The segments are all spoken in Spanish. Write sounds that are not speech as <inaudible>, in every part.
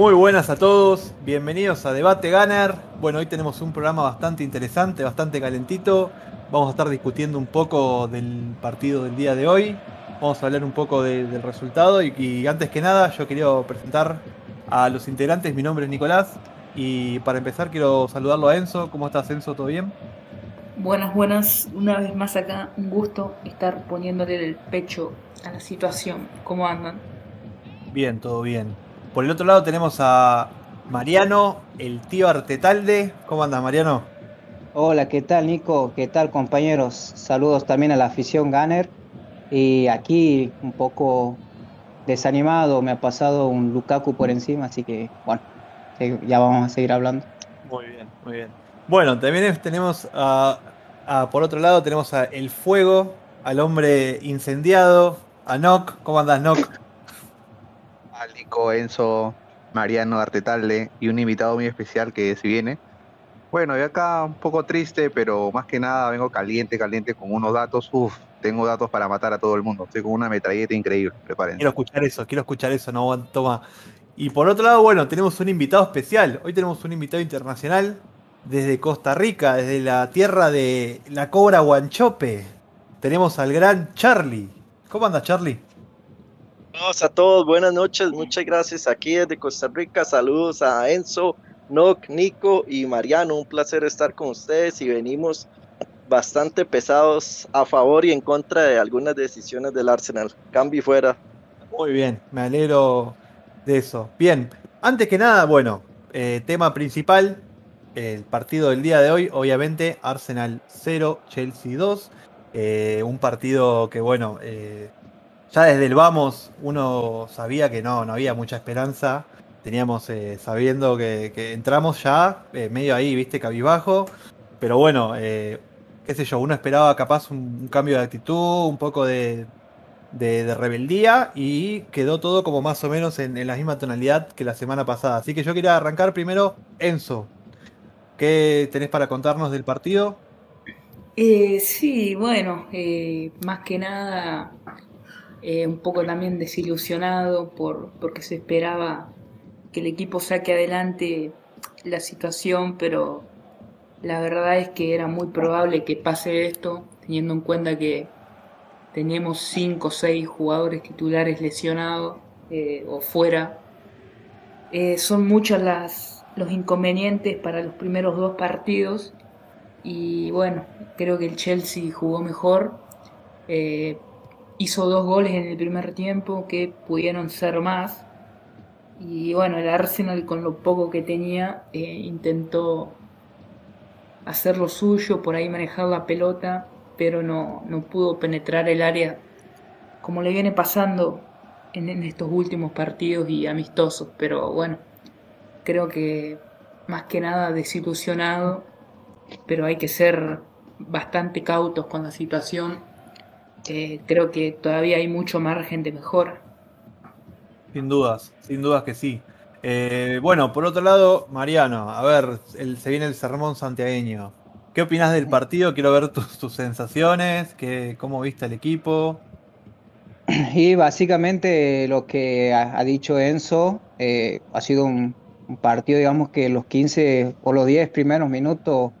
Muy buenas a todos, bienvenidos a Debate Gunner. Bueno, hoy tenemos un programa bastante interesante, bastante calentito. Vamos a estar discutiendo un poco del partido del día de hoy. Vamos a hablar un poco del resultado y, y antes que nada yo quería presentar a los integrantes. Mi nombre es Nicolás y para empezar quiero saludarlo a Enzo. ¿Cómo estás Enzo? ¿Todo bien? Buenas, buenas. Una vez más acá, un gusto estar poniéndole el pecho a la situación. ¿Cómo andan? Bien, todo bien. Por el otro lado tenemos a Mariano, el tío Artetalde. ¿Cómo anda Mariano? Hola, ¿qué tal Nico? ¿Qué tal compañeros? Saludos también a la afición Gunner. Y aquí un poco desanimado, me ha pasado un Lukaku por encima, así que bueno, ya vamos a seguir hablando. Muy bien, muy bien. Bueno, también tenemos a, por otro lado, tenemos a El Fuego, al hombre incendiado, a Nock. ¿Cómo andas, Nock? Enzo, Mariano Artetalde y un invitado muy especial que se viene. Bueno, y acá un poco triste, pero más que nada vengo caliente, caliente con unos datos. Uf, tengo datos para matar a todo el mundo. Estoy con una metralleta increíble, prepárense. Quiero escuchar eso, quiero escuchar eso, no toma. Y por otro lado, bueno, tenemos un invitado especial. Hoy tenemos un invitado internacional desde Costa Rica, desde la tierra de la cobra Guanchope. Tenemos al gran Charlie. ¿Cómo anda Charlie? Saludos a todos, buenas noches, muchas gracias aquí desde Costa Rica. Saludos a Enzo, Noc, Nico y Mariano. Un placer estar con ustedes y venimos bastante pesados a favor y en contra de algunas decisiones del Arsenal. Cambio fuera. Muy bien, me alegro de eso. Bien, antes que nada, bueno, eh, tema principal, el partido del día de hoy, obviamente Arsenal 0, Chelsea 2. Eh, un partido que, bueno, eh, ya desde el vamos uno sabía que no, no había mucha esperanza. Teníamos sabiendo que, entramos ya medio ahí, viste, cabizbajo. Pero bueno, qué sé yo, uno esperaba capaz un, cambio de actitud, un poco de, rebeldía y quedó todo como más o menos en, la misma tonalidad que la semana pasada. Así que yo quería arrancar primero, Enzo, ¿qué tenés para contarnos del partido? Eh, sí, bueno, eh, más que nada eh, un poco también desilusionado por, porque se esperaba que el equipo saque adelante la situación, pero la verdad es que era muy probable que pase esto, teniendo en cuenta que teníamos 5 o 6 jugadores titulares lesionados eh, o fuera. Eh, son muchos los inconvenientes para los primeros dos partidos y bueno, creo que el Chelsea jugó mejor. Hizo dos goles en el primer tiempo que pudieron ser más. Y bueno, el Arsenal con lo poco que tenía intentó hacer lo suyo, por ahí manejar la pelota, pero no, no pudo penetrar el área como le viene pasando en, estos últimos partidos y amistosos. Pero bueno, creo que más que nada desilusionado, pero hay que ser bastante cautos con la situación. Eh, creo que todavía hay mucho margen de mejora. Sin dudas, sin dudas que sí. Eh, bueno, por otro lado, Mariano, a ver, se viene el sermón santiagueño. ¿Qué opinas del partido? Quiero ver tus, sensaciones, cómo viste el equipo. <clears throat> Y básicamente lo que ha, dicho Enzo eh, ha sido un, partido, digamos que los 15 o los 10 primeros minutos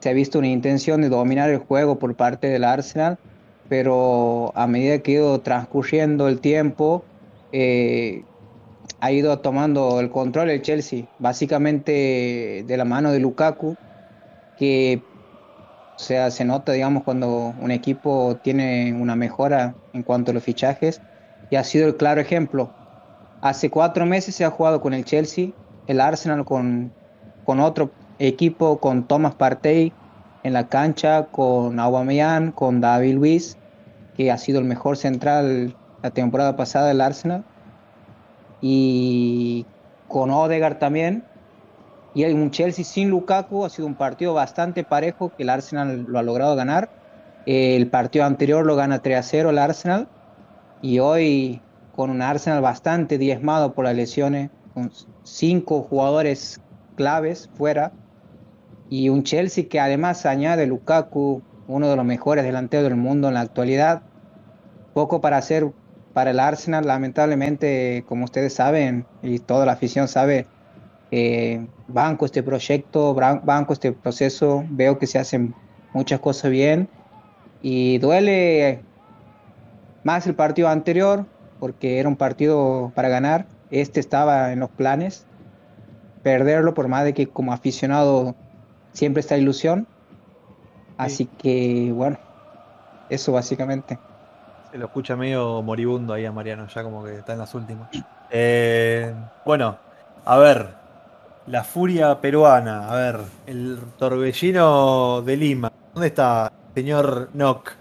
se ha visto una intención de dominar el juego por parte del Arsenal, pero a medida que ha ido transcurriendo el tiempo, eh, ha ido tomando el control el Chelsea, básicamente de la mano de Lukaku, que o sea, se nota, digamos, cuando un equipo tiene una mejora en cuanto a los fichajes, y ha sido el claro ejemplo. Hace cuatro meses se ha jugado con el Chelsea, el Arsenal con, con otro equipo, con Thomas Partey en la cancha, con Aubameyang, con David Luiz, que ha sido el mejor central la temporada pasada del Arsenal y con Odegaard también. Y hay un Chelsea sin Lukaku, ha sido un partido bastante parejo que el Arsenal lo ha logrado ganar. El partido anterior lo gana 3 a 0 el Arsenal. Y hoy con un Arsenal bastante diezmado por las lesiones, con cinco jugadores claves fuera. Y un Chelsea que además añade Lukaku, uno de los mejores delanteros del mundo en la actualidad. Poco para hacer para el Arsenal, lamentablemente, como ustedes saben y toda la afición sabe, eh, banco este proyecto, banco este proceso, veo que se hacen muchas cosas bien y duele más el partido anterior porque era un partido para ganar, este estaba en los planes, perderlo por más de que como aficionado siempre está ilusión, así que bueno, eso básicamente. Se lo escucha medio moribundo ahí a Mariano, ya como que está en las últimas. Eh, bueno, a ver, la furia peruana, a ver, el torbellino de Lima. ¿Dónde está, señor Nock?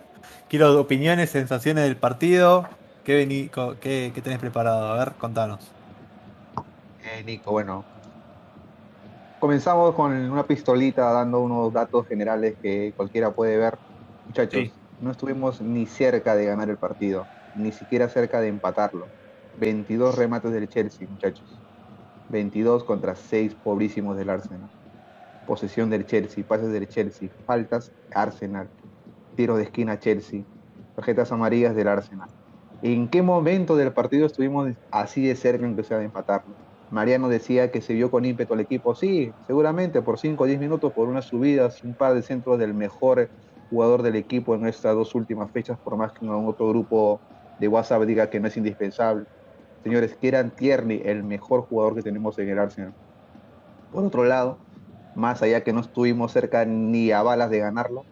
Quiero opiniones, sensaciones del partido. ¿Qué, qué, tenés preparado? A ver, contanos. Eh, Nico, bueno. Comenzamos con una pistolita dando unos datos generales que cualquiera puede ver. Muchachos, no estuvimos ni cerca de ganar el partido, ni siquiera cerca de empatarlo. 22 remates del Chelsea, muchachos. 22 contra 6 pobrísimos del Arsenal. Posesión del Chelsea, pases del Chelsea, faltas Arsenal, tiro de esquina Chelsea, tarjetas amarillas del Arsenal. ¿En qué momento del partido estuvimos así de cerca en que sea de empatarlo? Mariano decía que se vio con ímpetu al equipo. Sí, seguramente por 5 o 10 minutos, por unas subidas, un par de centros del mejor jugador del equipo en estas dos últimas fechas, por más que en otro grupo de WhatsApp diga que no es indispensable. Señores, Kieran Tierney, el mejor jugador que tenemos en el Arsenal. Por otro lado, más allá que no estuvimos cerca ni a balas de ganarlo,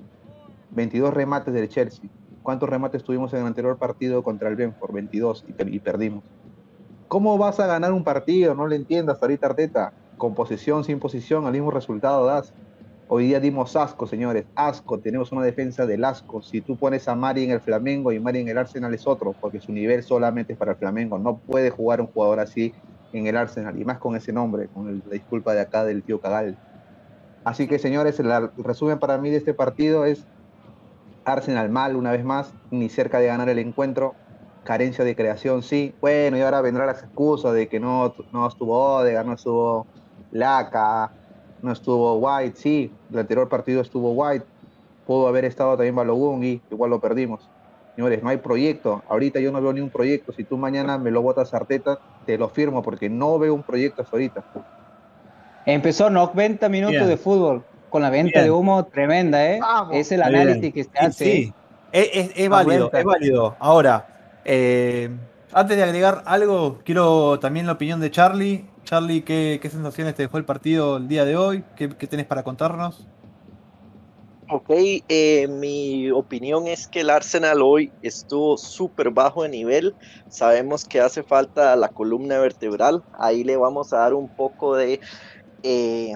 22 remates del Chelsea. ¿Cuántos remates tuvimos en el anterior partido contra el Benford? 22 y, perdimos. ¿Cómo vas a ganar un partido? No le entiendas ahorita Arteta. Con posición, sin posición, al mismo resultado das. Hoy día dimos asco, señores, asco. Tenemos una defensa del asco. Si tú pones a Mari en el Flamengo y Mari en el Arsenal es otro, porque su nivel solamente es para el Flamengo. No puede jugar un jugador así en el Arsenal, y más con ese nombre, con la disculpa de acá del tío Cagal. Así que, señores, el resumen para mí de este partido es Arsenal mal una vez más, ni cerca de ganar el encuentro. Carencia de creación, sí. Bueno, y ahora vendrá las excusas de que no, no estuvo Odegaard, no estuvo Laca, no estuvo White, sí, el anterior partido estuvo White, pudo haber estado también Balogun y igual lo perdimos. Señores, no hay proyecto. Ahorita yo no veo ni un proyecto. Si tú mañana me lo botas Arteta, te lo firmo porque no veo un proyecto hasta ahorita. Empezó 90 minutos de fútbol con la venta de humo tremenda, ¿eh? Es el análisis que se hace. Sí, es, válido, es válido. Ahora, eh, antes de agregar algo, quiero también la opinión de Charlie. Charlie, ¿qué, sensaciones te dejó el partido el día de hoy? ¿Qué, tenés para contarnos? Ok, eh, mi opinión es que el Arsenal hoy estuvo súper bajo de nivel. Sabemos que hace falta la columna vertebral. Ahí le vamos a dar un poco de eh,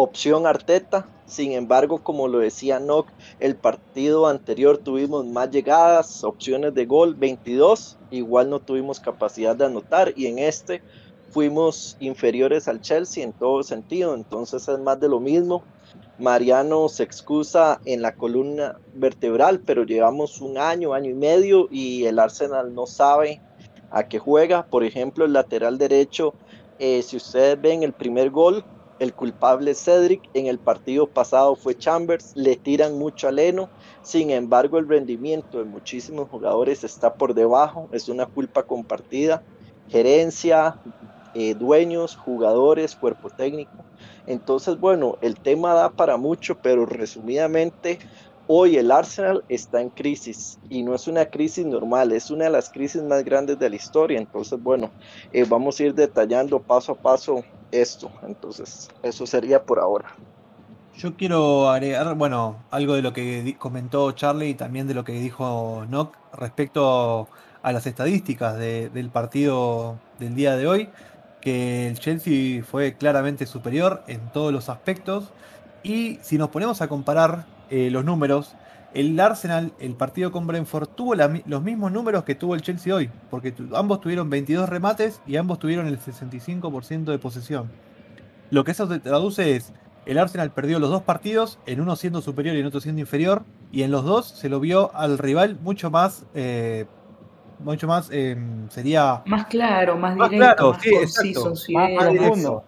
opción Arteta. Sin embargo, como lo decía Nock, el partido anterior tuvimos más llegadas, opciones de gol, 22. Igual no tuvimos capacidad de anotar. Y en este fuimos inferiores al Chelsea en todo sentido, entonces es más de lo mismo. Mariano se excusa en la columna vertebral, pero llevamos un año, año y medio y el Arsenal no sabe a qué juega. Por ejemplo, el lateral derecho, eh, si ustedes ven el primer gol, el culpable Cedric, en el partido pasado fue Chambers, le tiran mucho a Leno, sin embargo el rendimiento de muchísimos jugadores está por debajo, es una culpa compartida, gerencia, eh, dueños, jugadores, cuerpo técnico. Entonces, bueno, el tema da para mucho, pero resumidamente, hoy el Arsenal está en crisis y no es una crisis normal, es una de las crisis más grandes de la historia. Entonces, bueno, eh, vamos a ir detallando paso a paso esto. Entonces, eso sería por ahora. Yo quiero agregar, bueno, algo de lo que comentó Charlie y también de lo que dijo Nock respecto a las estadísticas del partido del día de hoy que el Chelsea fue claramente superior en todos los aspectos. Y si nos ponemos a comparar eh, los números, el Arsenal, el partido con Brentford, tuvo los mismos números que tuvo el Chelsea hoy, porque ambos tuvieron 22 remates y ambos tuvieron el 65% de posesión. Lo que eso traduce es, el Arsenal perdió los dos partidos, en uno siendo superior y en otro siendo inferior, y en los dos se lo vio al rival mucho más eh, mucho más, em, sería... Más claro, más, directo, más profundo.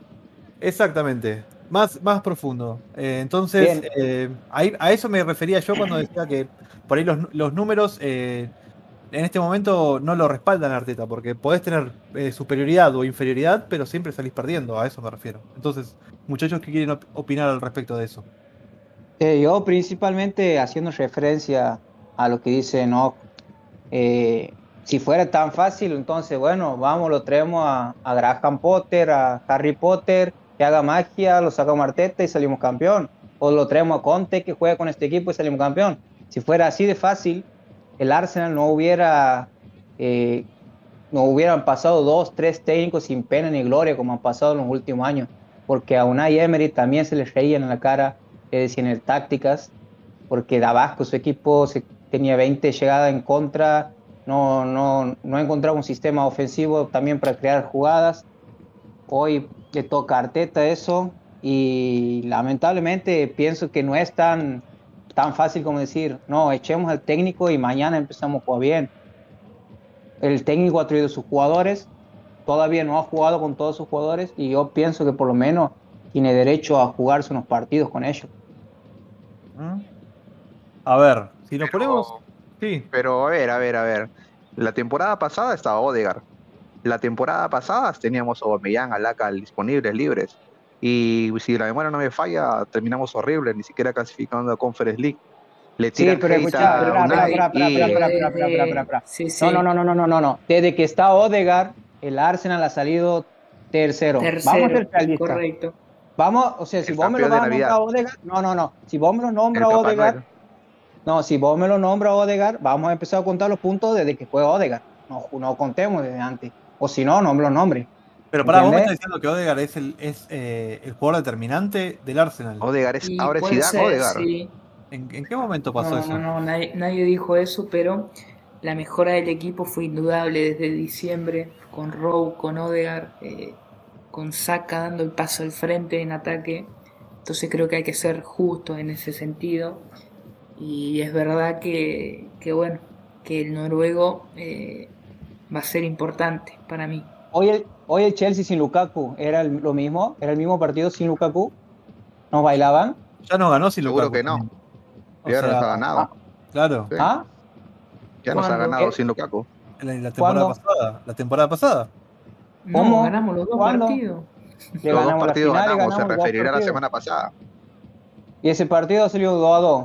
Exactamente, más, más profundo. Eh, entonces, eh, a eso me refería yo cuando decía que por ahí los, números eh, en este momento no lo respaldan a Arteta, porque podés tener superioridad o inferioridad, pero siempre salís perdiendo, a eso me refiero. Entonces, muchachos, ¿qué quieren op- opinar al respecto de eso? Yo principalmente haciendo referencia a lo que dice eh, si fuera tan fácil, entonces bueno, vamos, lo traemos a, a Graham Potter, a Harry Potter, que haga magia, lo sacamos a y salimos campeón. O lo traemos a Conte, que juega con este equipo y salimos campeón. Si fuera así de fácil, el Arsenal no hubiera, eh, no hubieran pasado dos, tres técnicos sin pena ni gloria como han pasado en los últimos años. Porque a Unai Emery también se les reían en la cara, le decían el tácticas, porque de abajo su equipo se, tenía 20 llegadas en contra, no, no, no encontraba un sistema ofensivo también para crear jugadas. Hoy le toca a Arteta eso y lamentablemente pienso que no es tan, tan fácil como decir, no, echemos al técnico y mañana empezamos a jugar bien. El técnico ha traído sus jugadores, todavía no ha jugado con todos sus jugadores y yo pienso que por lo menos tiene derecho a jugarse unos partidos con ellos. A ver, si nos Pero- ponemos. Sí, Pero a ver, a ver, a ver. La temporada pasada estaba Odegar. La temporada pasada teníamos a Aubameyang, Alaka disponibles, libres. Y si la memoria no me falla, terminamos horrible, ni siquiera clasificando a Conference League. Le Sí, pero escucha, a. No, no, no, no, no, no, no, no. Desde que está Odegaard, el Arsenal ha salido tercero. Tercero, Vamos a ser realistas. correcto. Vamos, o sea, si El vos me lo vas a nombrar a Odegaard, no, no, no. Si vos me lo nombras a Noel. no, si vos me lo nombras a Odegaard, vamos a empezar a contar los puntos desde que juega Odegaard. No, no contemos desde antes. O si no, no me lo nombres. pero para vos me estás diciendo que Odegaard es el, es, eh, el jugador determinante del Arsenal. Odegaard es, ahora es Zidane sí. ¿En, en qué momento pasó No, eso? no, no, nadie, nadie dijo eso, pero la mejora del equipo fue indudable desde diciembre, con Rowe, con Odegaard, eh, con Saka dando el paso al frente en ataque. Entonces creo que hay que ser justo en ese sentido. Y es verdad que, que bueno, que el noruego eh, va a ser importante para mí. Hoy el, hoy el Chelsea sin Lukaku era el- lo mismo, era el mismo partido sin Lukaku. Nos bailaban. Ya no ganó sin Seguro Lukaku. que no. O Ya nos ha ganado. Claro, Sí. ¿Ah? Ya nos ha ganado ¿Qué? sin Lukaku. la, la temporada ¿Cuándo? pasada. La temporada pasada. No, ¿Cómo? ganamos los dos ¿Cuándo? partidos. Le Los dos partidos final y ganamos, se ganamos dos referirá a la semana pasada. Y ese partido salió 2 a 2.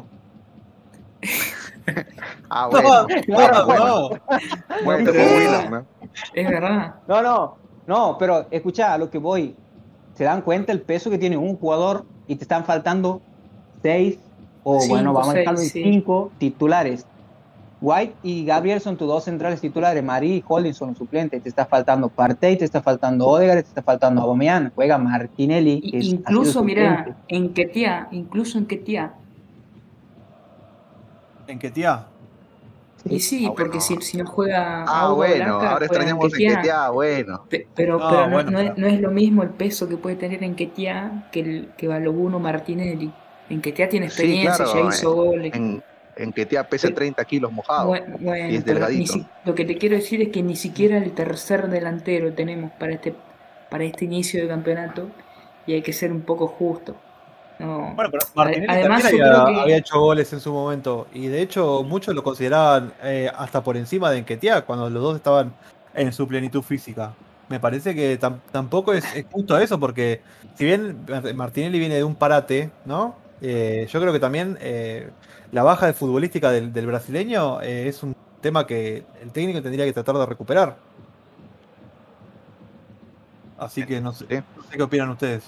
<laughs> <laughs> Ah, No, bueno. <laughs> no. Es verdad. No, no, no, pero escucha a lo que voy. ¿Se dan cuenta el peso que tiene un jugador y te están faltando seis o Cinco, bueno, vamos a dejarlo en sí. cinco titulares? White y Gabriel son tus dos centrales titulares, Marí y Holding son los suplentes. Te está faltando Partey, te está faltando Odegaard, te está faltando Aubameyang. Juega Martinelli. que es- incluso, mira, en Ketia, incluso en Ketia. En que tía. Y sí, Ah, porque bueno. si, si no juega Ah, bueno, Blanca, ahora extrañamos en Ketia, bueno. Pe- Pero, No, pero no, bueno, no pero- no es lo mismo el peso que puede tener en Ketia que el que Baloguno Martinelli. En Ketia tiene Sí, experiencia, claro, ya hizo goles. En, en Ketia pesa Pero- 30 kilos mojado. Bueno, bueno, y es pero delgadito. si- lo que te quiero decir es que ni siquiera el tercer delantero tenemos para este, para este inicio de campeonato y hay que ser un poco justo. No, Bueno, pero Martinelli Además, también había, creo que- había hecho goles en su momento. Y de hecho, muchos lo consideraban eh, hasta por encima de Enquetia cuando los dos estaban en su plenitud física. Me parece que tam- tampoco es, es justo eso, porque si bien Martinelli viene de un parate, ¿no? Eh, yo creo que también eh, la baja de futbolística del, del brasileño eh, es un tema que el técnico tendría que tratar de recuperar. Así que no sé, no sé qué opinan ustedes.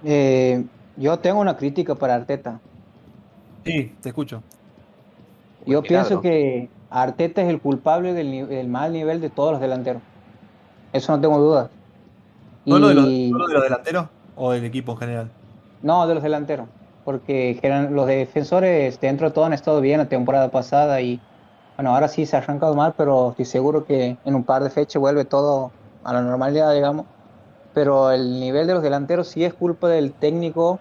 Eh, yo tengo una crítica para Arteta. Sí, te escucho. Yo Buen pienso que Arteta es el culpable del, del mal nivel de todos los delanteros. Eso no tengo dudas. ¿Solo de, los, Y- solo de los delanteros o del equipo en general? No, de los delanteros. Porque gener- los defensores dentro de todo han estado bien la temporada pasada y bueno, ahora sí se ha arrancado mal, pero estoy seguro que en un par de fechas vuelve todo a la normalidad, digamos. Pero el nivel de los delanteros sí es culpa del técnico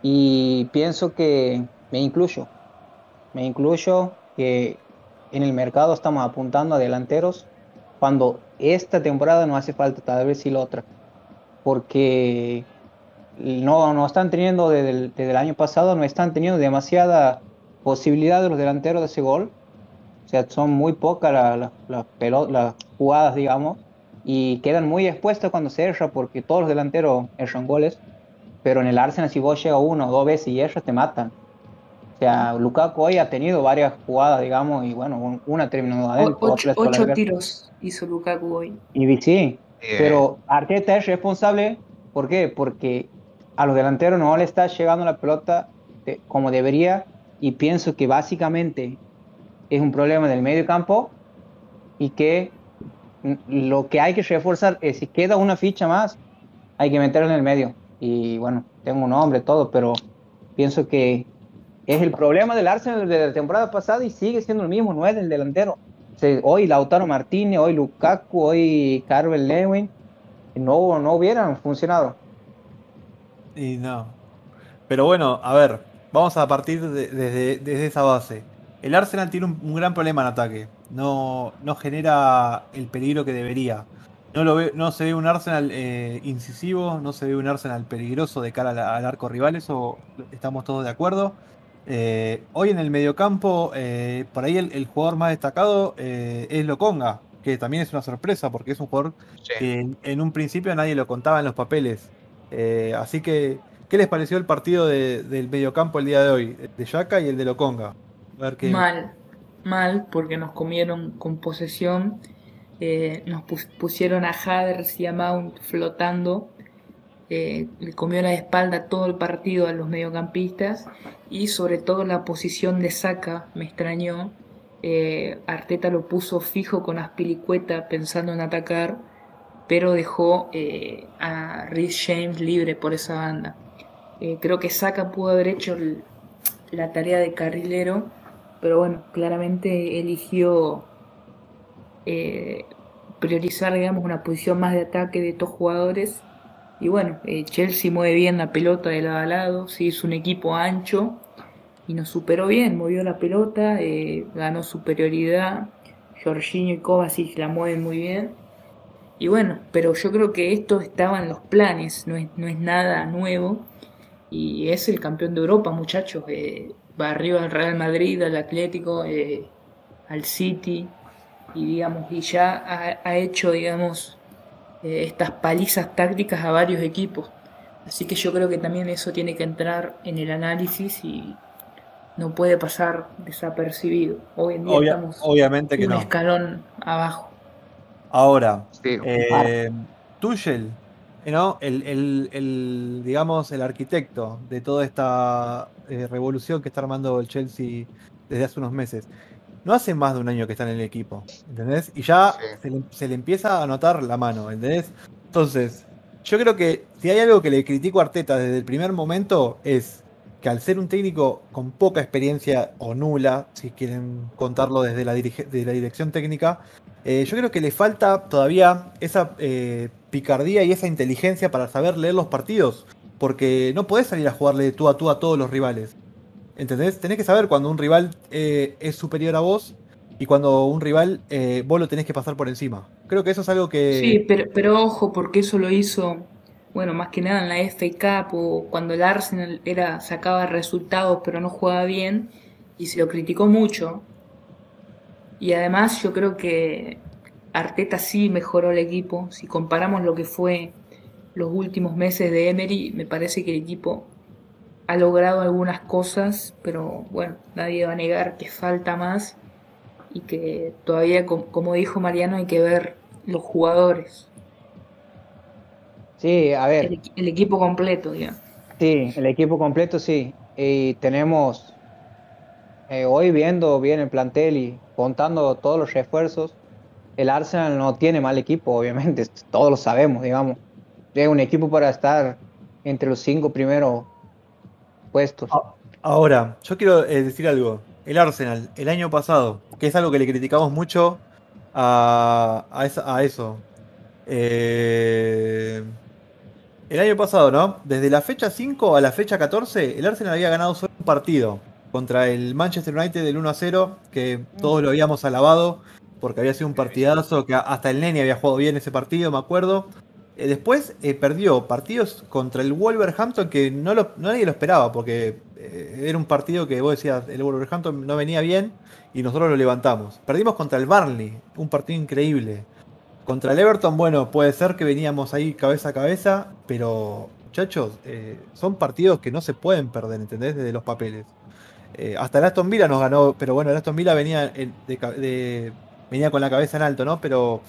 y pienso que me incluyo. Me incluyo que en el mercado estamos apuntando a delanteros cuando esta temporada no hace falta, tal vez sí la otra. Porque no, no están teniendo desde el, año pasado, no están teniendo demasiada posibilidad de los delanteros de ese gol. O sea, son muy pocas las las jugadas, digamos, y quedan muy expuestas cuando se erra porque todos los delanteros erran goles. Pero en el Arsenal, si vos llegas uno o dos veces y erras, te matan. O sea, Lukaku hoy ha tenido varias jugadas, digamos, y bueno, una terminó adentro. Ocho, ocho tiros hizo Lukaku hoy. Y sí, pero Arteta es responsable, ¿por qué? Porque a los delanteros no le está llegando la pelota como debería y pienso que básicamente es un problema del medio campo y que lo que hay que reforzar es si queda una ficha más, hay que meterla en el medio. Y bueno, tengo un nombre, todo, pero pienso que es el problema del Arsenal de la temporada pasada y sigue siendo el mismo, no es el delantero. hoy Lautaro Martínez, hoy Lukaku, hoy Carvel Lewin, no, no hubieran funcionado. Y no. Pero bueno, a ver, vamos a partir desde, esa base. El Arsenal tiene un, gran problema en ataque. No, no genera el peligro que debería. No, lo ve, no se ve un Arsenal eh, incisivo, no se ve un Arsenal peligroso de cara al, arco rival, eso estamos todos de acuerdo. Eh, hoy en el mediocampo, eh, por ahí el, jugador más destacado eh, es Loconga, que también es una sorpresa porque es un jugador que en, un principio nadie lo contaba en los papeles. así que, ¿qué les pareció el partido del mediocampo el día de hoy? de Yaka y el de Loconga. Mal, mal, porque nos comieron con posesión. nos pusieron a Haders y a Mount flotando eh, le comió la espalda todo el partido a los mediocampistas y sobre todo la posición de Saca me extrañó. Eh, Arteta lo puso fijo con Aspilicueta pensando en atacar, pero dejó eh, a Rhys James libre por esa banda. creo que Saca pudo haber hecho la tarea de carrilero, pero bueno, claramente eligió priorizar digamos una posición más de ataque de estos jugadores y bueno, eh, Chelsea mueve bien la pelota de lado a lado, sí, es un equipo ancho y nos superó bien, movió la pelota, eh, ganó superioridad. Jorginho y Kovacic la mueven muy bien. Y bueno, pero yo creo que esto estaba en los planes, no es, no es nada nuevo. Y es el campeón de Europa, muchachos. Eh, va arriba al Real Madrid, al Atlético, al City. Y digamos, y ya ha, ha hecho, digamos, eh, estas palizas tácticas a varios equipos. Así que yo creo que también eso tiene que entrar en el análisis y no puede pasar desapercibido. Hoy en día estamos obviamente que un escalón abajo. Ahora, eh, Tuchel, ¿no? El, digamos, el arquitecto de toda esta eh, revolución que está armando el Chelsea desde hace unos meses no hace más de un año que está en el equipo, ¿entendés? Y ya se, le, empieza a notar la mano, ¿entendés? Entonces, yo creo que si hay algo que le critico a Arteta desde el primer momento es que al ser un técnico con poca experiencia o nula, si quieren contarlo desde la, la dirección técnica, eh, yo creo que le falta todavía esa eh, picardía y esa inteligencia para saber leer los partidos, porque no podés salir a jugarle tú a tú a todos los rivales. ¿Entendés? Tenés que saber cuando un rival eh, es superior a vos y cuando un rival eh, vos lo tenés que pasar por encima. Creo que eso es algo que... Sí, pero, pero ojo, porque eso lo hizo, bueno, más que nada en la FA o cuando el Arsenal era, sacaba resultados pero no jugaba bien y se lo criticó mucho. Y además yo creo que Arteta sí mejoró el equipo. Si comparamos lo que fue los últimos meses de Emery, me parece que el equipo ha logrado algunas cosas, pero bueno, nadie va a negar que falta más y que todavía, como dijo Mariano, hay que ver los jugadores. Sí, a ver. El, equipo completo, ya. Sí, el equipo completo sí. Y tenemos, eh, hoy viendo bien el plantel y contando todos los refuerzos, el Arsenal no tiene mal equipo, obviamente, <laughs> todos lo sabemos, digamos. Es un equipo para estar entre los cinco primeros Ah, ahora, yo quiero eh, decir algo. El Arsenal, el año pasado, que es algo que le criticamos mucho a, eso. Eh, el año pasado, ¿no? Desde la fecha 5 a la fecha 14, el Arsenal había ganado solo un partido contra el Manchester United del 1 a 0, que todos lo habíamos alabado porque había sido un partidazo, que hasta el Nene había jugado bien ese partido, me acuerdo. Eh, después eh, perdió partidos contra el Wolverhampton que no lo, nadie lo esperaba, porque eh, era un partido que vos decías, el Wolverhampton no venía bien y nosotros lo levantamos. Perdimos contra el Barnley, un partido increíble. Contra el Everton, bueno, puede ser que veníamos ahí cabeza a cabeza, pero muchachos, son partidos que no se pueden perder, ¿entendés? Desde los papeles. Hasta el Aston Villa nos ganó, pero bueno, el Aston Villa venía, venía con la cabeza en alto, ¿no? Pero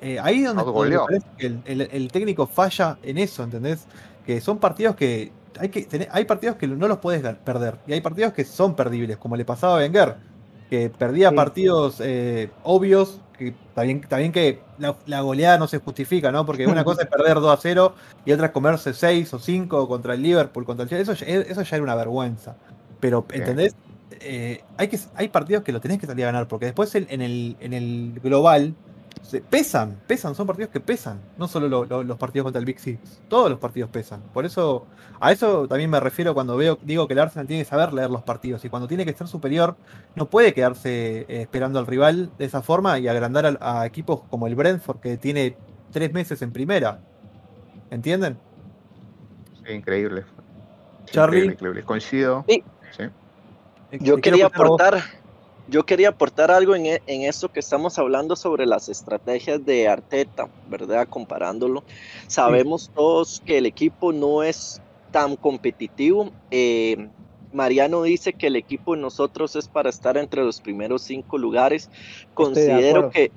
eh, ahí donde, parece que el, técnico falla en eso, ¿entendés? Que son partidos que hay que tener, hay partidos que no los puedes perder y hay partidos que son perdibles, como le pasaba a Wenger, que perdía partidos eh, obvios, que bien, que la, goleada no se justifica, ¿no? Porque una cosa es perder 2 a 0 y otra es comerse 6 o 5 contra el Liverpool, contra el Chelsea, eso, eso ya era una vergüenza. Pero, ¿entendés? Eh, hay, que, hay partidos que lo tenés que salir a ganar, porque después en, el, en el global pesan, pesan, son partidos que pesan, no solo los partidos contra el Big Six, todos los partidos pesan. Por eso, a eso también me refiero cuando veo, digo que el Arsenal tiene que saber leer los partidos y cuando tiene que ser superior, no puede quedarse eh, esperando al rival de esa forma y agrandar a, equipos como el Brentford que tiene tres meses en primera. ¿Entienden? increíble. Charlie. Increíble, Coincido. Yo quería aportar, yo quería aportar algo en, e, en, esto que estamos hablando sobre las estrategias de Arteta, ¿verdad? Comparándolo. Sabemos todos que el equipo no es tan competitivo. Eh, Mariano dice que el equipo de nosotros es para estar entre los primeros cinco lugares. Considero que,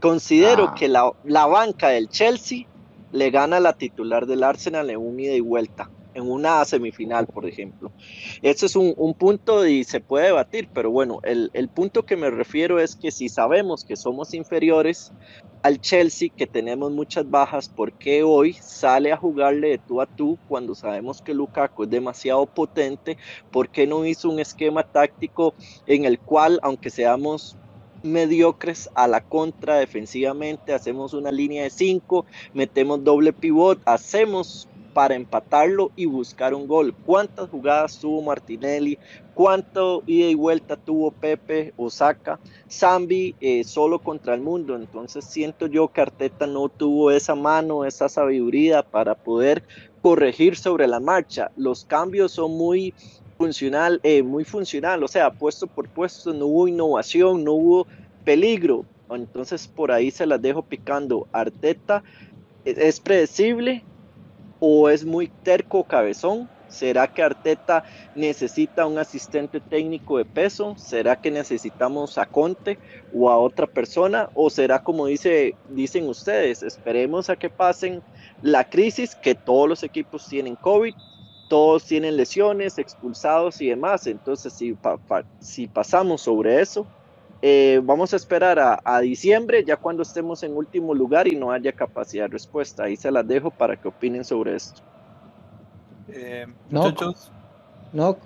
considero ah. que la, la banca del Chelsea le gana a la titular del Arsenal en un ida y vuelta en una semifinal, por ejemplo. Ese es un, punto y se puede debatir, pero bueno, el, punto que me refiero es que si sabemos que somos inferiores al Chelsea, que tenemos muchas bajas, ¿por qué hoy sale a jugarle de tú a tú cuando sabemos que Lukaku es demasiado potente? ¿Por qué no hizo un esquema táctico en el cual, aunque seamos mediocres a la contra defensivamente, hacemos una línea de 5, metemos doble pivot, hacemos para empatarlo y buscar un gol. ¿Cuántas jugadas tuvo Martinelli? ¿Cuánto ida y vuelta tuvo Pepe, Osaka, Zambi eh, solo contra el mundo? Entonces siento yo que Arteta no tuvo esa mano, esa sabiduría para poder corregir sobre la marcha. Los cambios son muy funcional, eh, muy funcional, o sea, puesto por puesto, no hubo innovación, no hubo peligro. Entonces por ahí se las dejo picando. Arteta es predecible, o es muy terco cabezón? ¿Será que Arteta necesita un asistente técnico de peso? ¿Será que necesitamos a Conte o a otra persona? ¿O será como dice, dicen ustedes, esperemos a que pasen la crisis, que todos los equipos tienen COVID, todos tienen lesiones, expulsados y demás? Entonces, si pasamos sobre eso, eh, vamos a esperar a, diciembre, ya cuando estemos en último lugar y no haya capacidad de respuesta. Ahí se las dejo para que opinen sobre esto. Eh, no, no.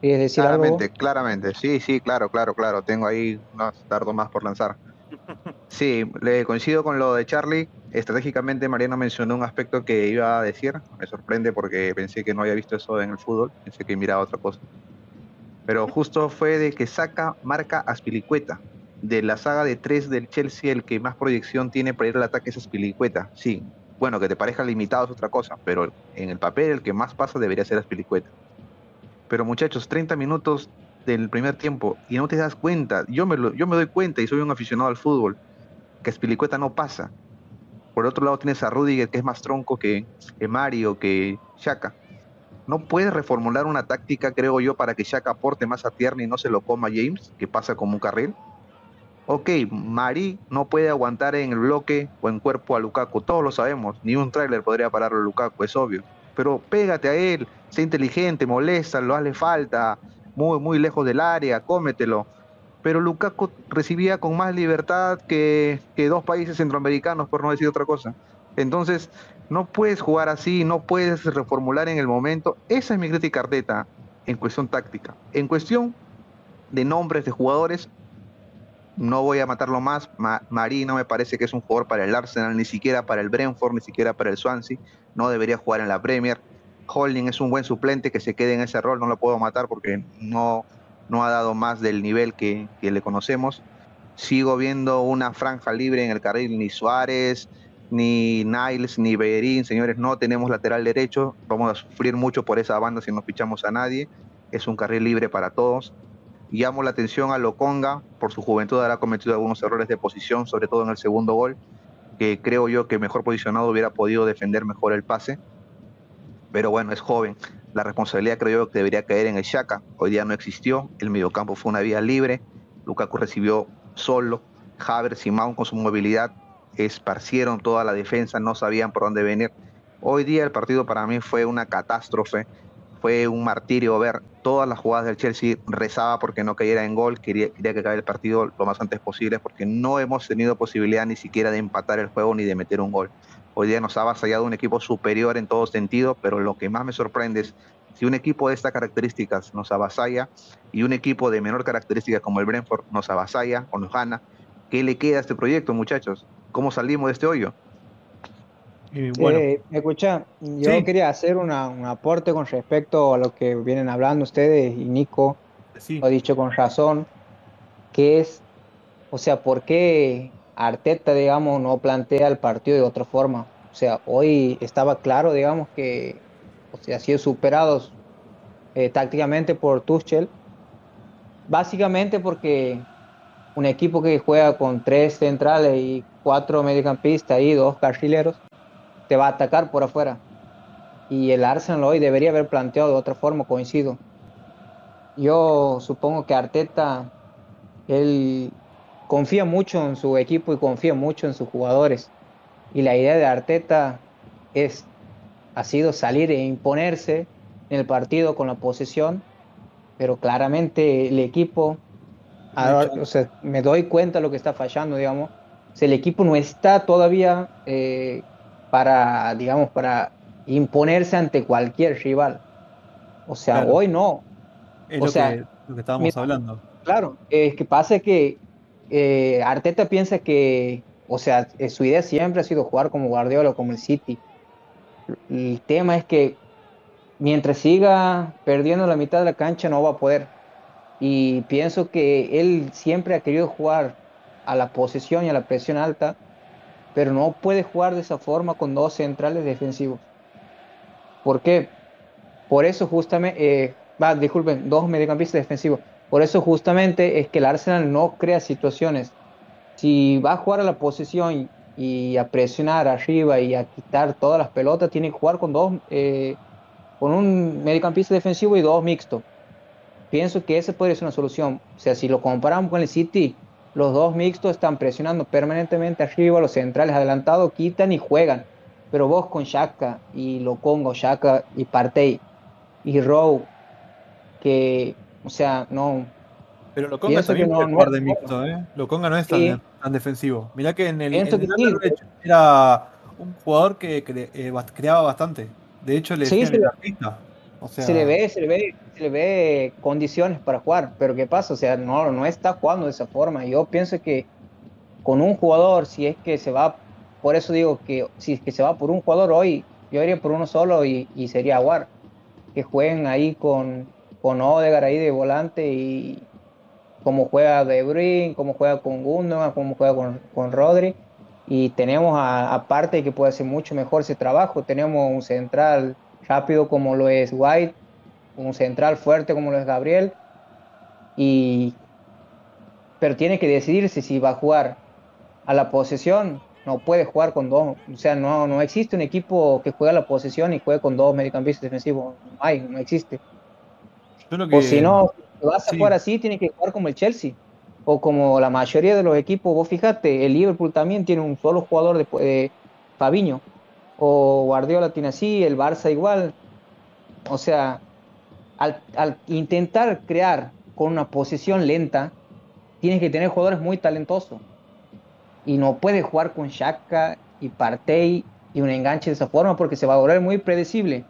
decir claramente, claramente. Sí, sí, claro, claro, claro. Tengo ahí unos dardos más por lanzar. <laughs> Sí, le coincido con lo de Charlie. Estratégicamente, Mariano mencionó un aspecto que iba a decir. Me sorprende porque pensé que no había visto eso en el fútbol. Pensé que miraba otra cosa pero justo fue de que saca marca Aspilicueta. De la saga de tres del Chelsea, el que más proyección tiene para ir al ataque es Aspilicueta. Sí, bueno, que te parezca limitado es otra cosa, pero en el papel el que más pasa debería ser Aspilicueta. Pero muchachos, 30 minutos del primer tiempo y no te das cuenta. Yo me, yo me doy cuenta y soy un aficionado al fútbol que Aspilicueta no pasa. Por otro lado tienes a Rudiger que es más tronco que, que Mario, que Shaka no puedes reformular una táctica, creo yo, para que Shaq aporte más a Tierney y no se lo coma James, que pasa como un carril. Ok, Mari no puede aguantar en el bloque o en cuerpo a Lukaku, todos lo sabemos, ni un tráiler podría pararlo a Lukaku, es obvio. Pero pégate a él, sé inteligente, molesta, lo hace falta, muy, muy lejos del área, cómetelo. Pero Lukaku recibía con más libertad que dos países centroamericanos, por no decir otra cosa. Entonces, no puedes jugar así, no puedes reformular en el momento. Esa es mi crítica Arteta en cuestión táctica. En cuestión de nombres de jugadores, no voy a matarlo más. Marí no me parece que es un jugador para el Arsenal, ni siquiera para el Brentford, ni siquiera para el Swansea. No debería jugar en la Premier. Holding es un buen suplente que se quede en ese rol, no lo puedo matar porque no, no ha dado más del nivel que, que le conocemos. Sigo viendo una franja libre en el carril, ni Suárez, ni Niles, ni Berín, señores, no tenemos lateral derecho, vamos a sufrir mucho por esa banda si no fichamos a nadie, es un carril libre para todos. Llamo la atención a Loconga, por su juventud ha cometido algunos errores de posición, sobre todo en el segundo gol, que creo yo que mejor posicionado hubiera podido defender mejor el pase, pero bueno, es joven. La responsabilidad creo yo que debería caer en el Shaka. Hoy día no existió, el mediocampo fue una vía libre, Lukaku recibió solo, Havertz y Mount con su movilidad esparcieron toda la defensa, no sabían por dónde venir. Hoy día el partido para mí fue una catástrofe, fue un martirio ver todas las jugadas del Chelsea, rezaba porque no cayera en gol, quería, quería que caiga el partido lo más antes posible porque no hemos tenido posibilidad ni siquiera de empatar el juego ni de meter un gol. Hoy día nos ha avasallado un equipo superior en todo sentido, pero lo que más me sorprende es si un equipo de estas características nos avasalla y un equipo de menor característica como el Brentford nos avasalla o nos gana, ¿qué le queda a este proyecto, muchachos? ¿Cómo salimos de este hoyo? bueno. Eh, escucha, yo quería hacer un aporte con respecto a lo que vienen hablando ustedes y Nico lo ha dicho con razón, que es, o sea, ¿por qué Arteta, digamos, no plantea el partido de otra forma? O sea, hoy estaba claro, digamos, que o sea, ha sido superados eh, tácticamente por Tuchel, básicamente porque un equipo que juega con tres centrales y cuatro mediocampistas y dos carrileros te va a atacar por afuera. Y el Arsenal hoy debería haber planteado de otra forma, coincido. Yo supongo que Arteta, él confía mucho en su equipo y confía mucho en sus jugadores. Y la idea de Arteta es, ha sido salir e imponerse en el partido con la posesión, pero claramente el equipo, me doy cuenta de lo que está fallando, digamos. el equipo no está todavía eh, para, digamos, para imponerse ante cualquier rival. O sea, hoy no. Es o lo, sea, que, lo que estábamos hablando. Claro, es que pasa que eh, Arteta piensa que, o sea, eh, su idea siempre ha sido jugar como Guardiola o como el City. El tema es que mientras siga perdiendo la mitad de la cancha no va a poder. Y pienso que él siempre ha querido jugar a la posesión y a la presión alta pero no puede jugar de esa forma con dos centrales defensivos. ¿Por qué? Por eso justamente, eh, disculpen, dos mediocampistas defensivos. Por eso justamente es que el Arsenal no crea situaciones. Si va a jugar a la posesión y a presionar arriba y a quitar todas las pelotas, tiene que jugar con dos, eh, con un mediocampista defensivo y dos mixtos. Pienso que esa podría ser una solución. O sea, si lo comparamos con el City, los dos mixtos están presionando permanentemente arriba, los centrales adelantados quitan y juegan. Pero vos con Shaka y Locongo, Shaka y Partey y Rowe, que, o sea, no. Pero Loconga también no, jugar de mixto, ¿eh? Loconga no es tan, defensivo. Mirá que en el, era un jugador que eh, creaba bastante. De hecho, le decían el artista se le ve, se le ve, se le ve condiciones para jugar, pero ¿qué pasa? O sea, no, no está jugando de esa forma. Yo pienso que con un jugador, si es que se va, por eso digo que si es que se va por un jugador hoy, yo iría por uno solo y, sería Aguar. Que jueguen ahí con, con Odegar ahí de volante y como juega De Bruyne, como juega con Gundogan, como juega con, con Rodri. Y tenemos aparte que puede hacer mucho mejor ese trabajo, tenemos un central rápido como lo es White, un central fuerte como lo es Gabriel, y, pero tiene que decidirse si va a jugar a la posesión, no puede jugar con dos, o sea, no, no existe un equipo que juegue a la posesión y juegue con dos mediocampistas defensivos, no hay, no existe. O si no, si vas a jugar así, tiene que jugar como el Chelsea o como la mayoría de los equipos. Vos fíjate, el Liverpool también tiene un solo jugador de, de Fabiño o Guardiola tiene así, el Barça igual. O sea, al, intentar crear con una posición lenta, tienes que tener jugadores muy talentosos. Y no puedes jugar con Shaka y Partey y un enganche de esa forma porque se va a volver muy predecible.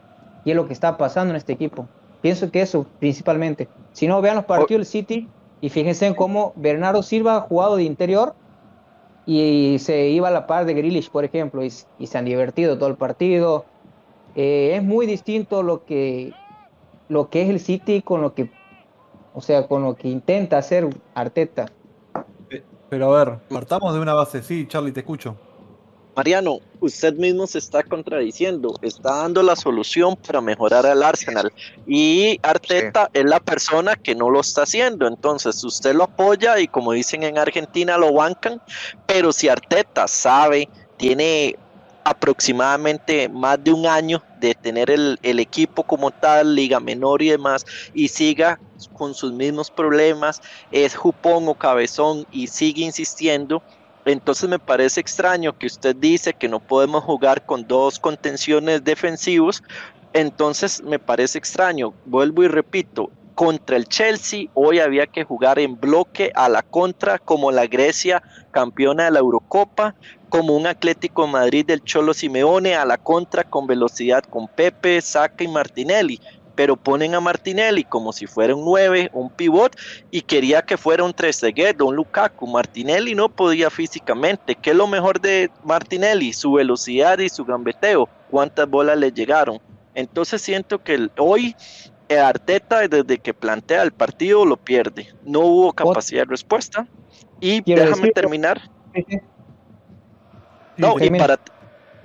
Y es lo que está pasando en este equipo. Pienso que eso principalmente. Si no, vean los partidos del City y fíjense en cómo Bernardo Silva ha jugado de interior y se iba a la par de Grealish, por ejemplo, y, se han divertido todo el partido. Eh, es muy distinto lo que, lo que es el City con lo que, o sea, con lo que intenta hacer Arteta. Pero a ver, partamos de una base, sí, Charlie, te escucho. Mariano, usted mismo se está contradiciendo, está dando la solución para mejorar al Arsenal. Y Arteta es la persona que no lo está haciendo, entonces usted lo apoya y como dicen en Argentina lo bancan, pero si Arteta sabe, tiene aproximadamente más de un año de tener el, el, equipo como tal, liga menor y demás, y siga con sus mismos problemas, es jupón o cabezón y sigue insistiendo, entonces me parece extraño que usted dice que no podemos jugar con dos contenciones defensivos. Entonces me parece extraño. Vuelvo y repito, contra el Chelsea hoy había que jugar en bloque a la contra como la Grecia campeona de la Eurocopa, como un Atlético Madrid del Cholo Simeone a la contra con velocidad con Pepe, Saca y Martinelli pero ponen a Martinelli como si fuera un 9, un pivot, y quería que fuera un Trezeguet o un Lukaku. Martinelli no podía físicamente. ¿Qué es lo mejor de Martinelli? Su velocidad y su gambeteo. ¿Cuántas bolas le llegaron? Entonces siento que hoy el Arteta, desde que plantea el partido, lo pierde. No hubo capacidad de respuesta. Y déjame terminar. <laughs> No, y para,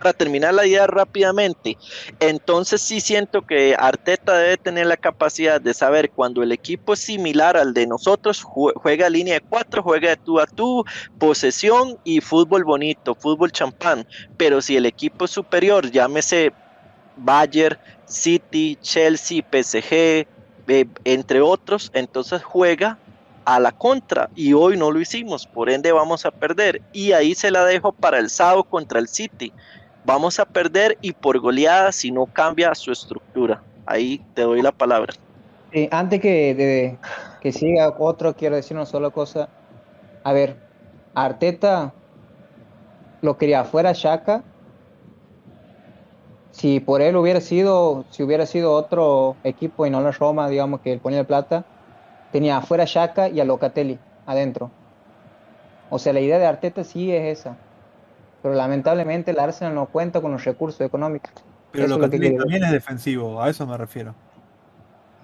para terminar la idea rápidamente, entonces sí siento que Arteta debe tener la capacidad de saber cuando el equipo es similar al de nosotros, juega línea de cuatro, juega de tú a tú, posesión y fútbol bonito, fútbol champán. Pero si el equipo es superior, llámese Bayern, City, Chelsea, PSG, eh, entre otros, entonces juega a la contra y hoy no lo hicimos, por ende vamos a perder y ahí se la dejo para el sábado contra el City vamos a perder y por goleada si no cambia su estructura. Ahí te doy la palabra. antes que, de, que siga otro, quiero decir una sola cosa. A ver, Arteta lo quería fuera Shaka. Si por él hubiera sido, si hubiera sido otro equipo y no la Roma, digamos que él ponía el plata, tenía afuera Shaka y a Locatelli adentro. O sea, la idea de Arteta sí es esa pero lamentablemente el Arsenal no cuenta con los recursos económicos. Pero Locatelli también es defensivo, a eso me refiero.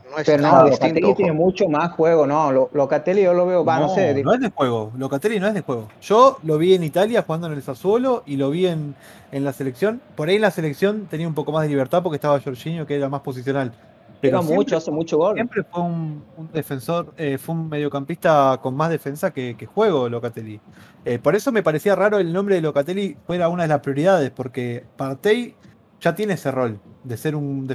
No es pero no, Locatelli tiene mucho más juego, no, Locatelli yo lo veo, va, no, sé. No es de juego, Locatelli no es de juego. Yo lo vi en Italia jugando en el Sassuolo y lo vi en, en la selección. Por ahí en la selección tenía un poco más de libertad porque estaba Jorginho que era más posicional. Pero mucho, hace mucho gol. Siempre fue un, defensor, eh, fue un mediocampista con más defensa que, juego, Locatelli. Eh, por eso me parecía raro el nombre de Locatelli fuera una de las prioridades, porque Partey ya tiene ese rol de ser un,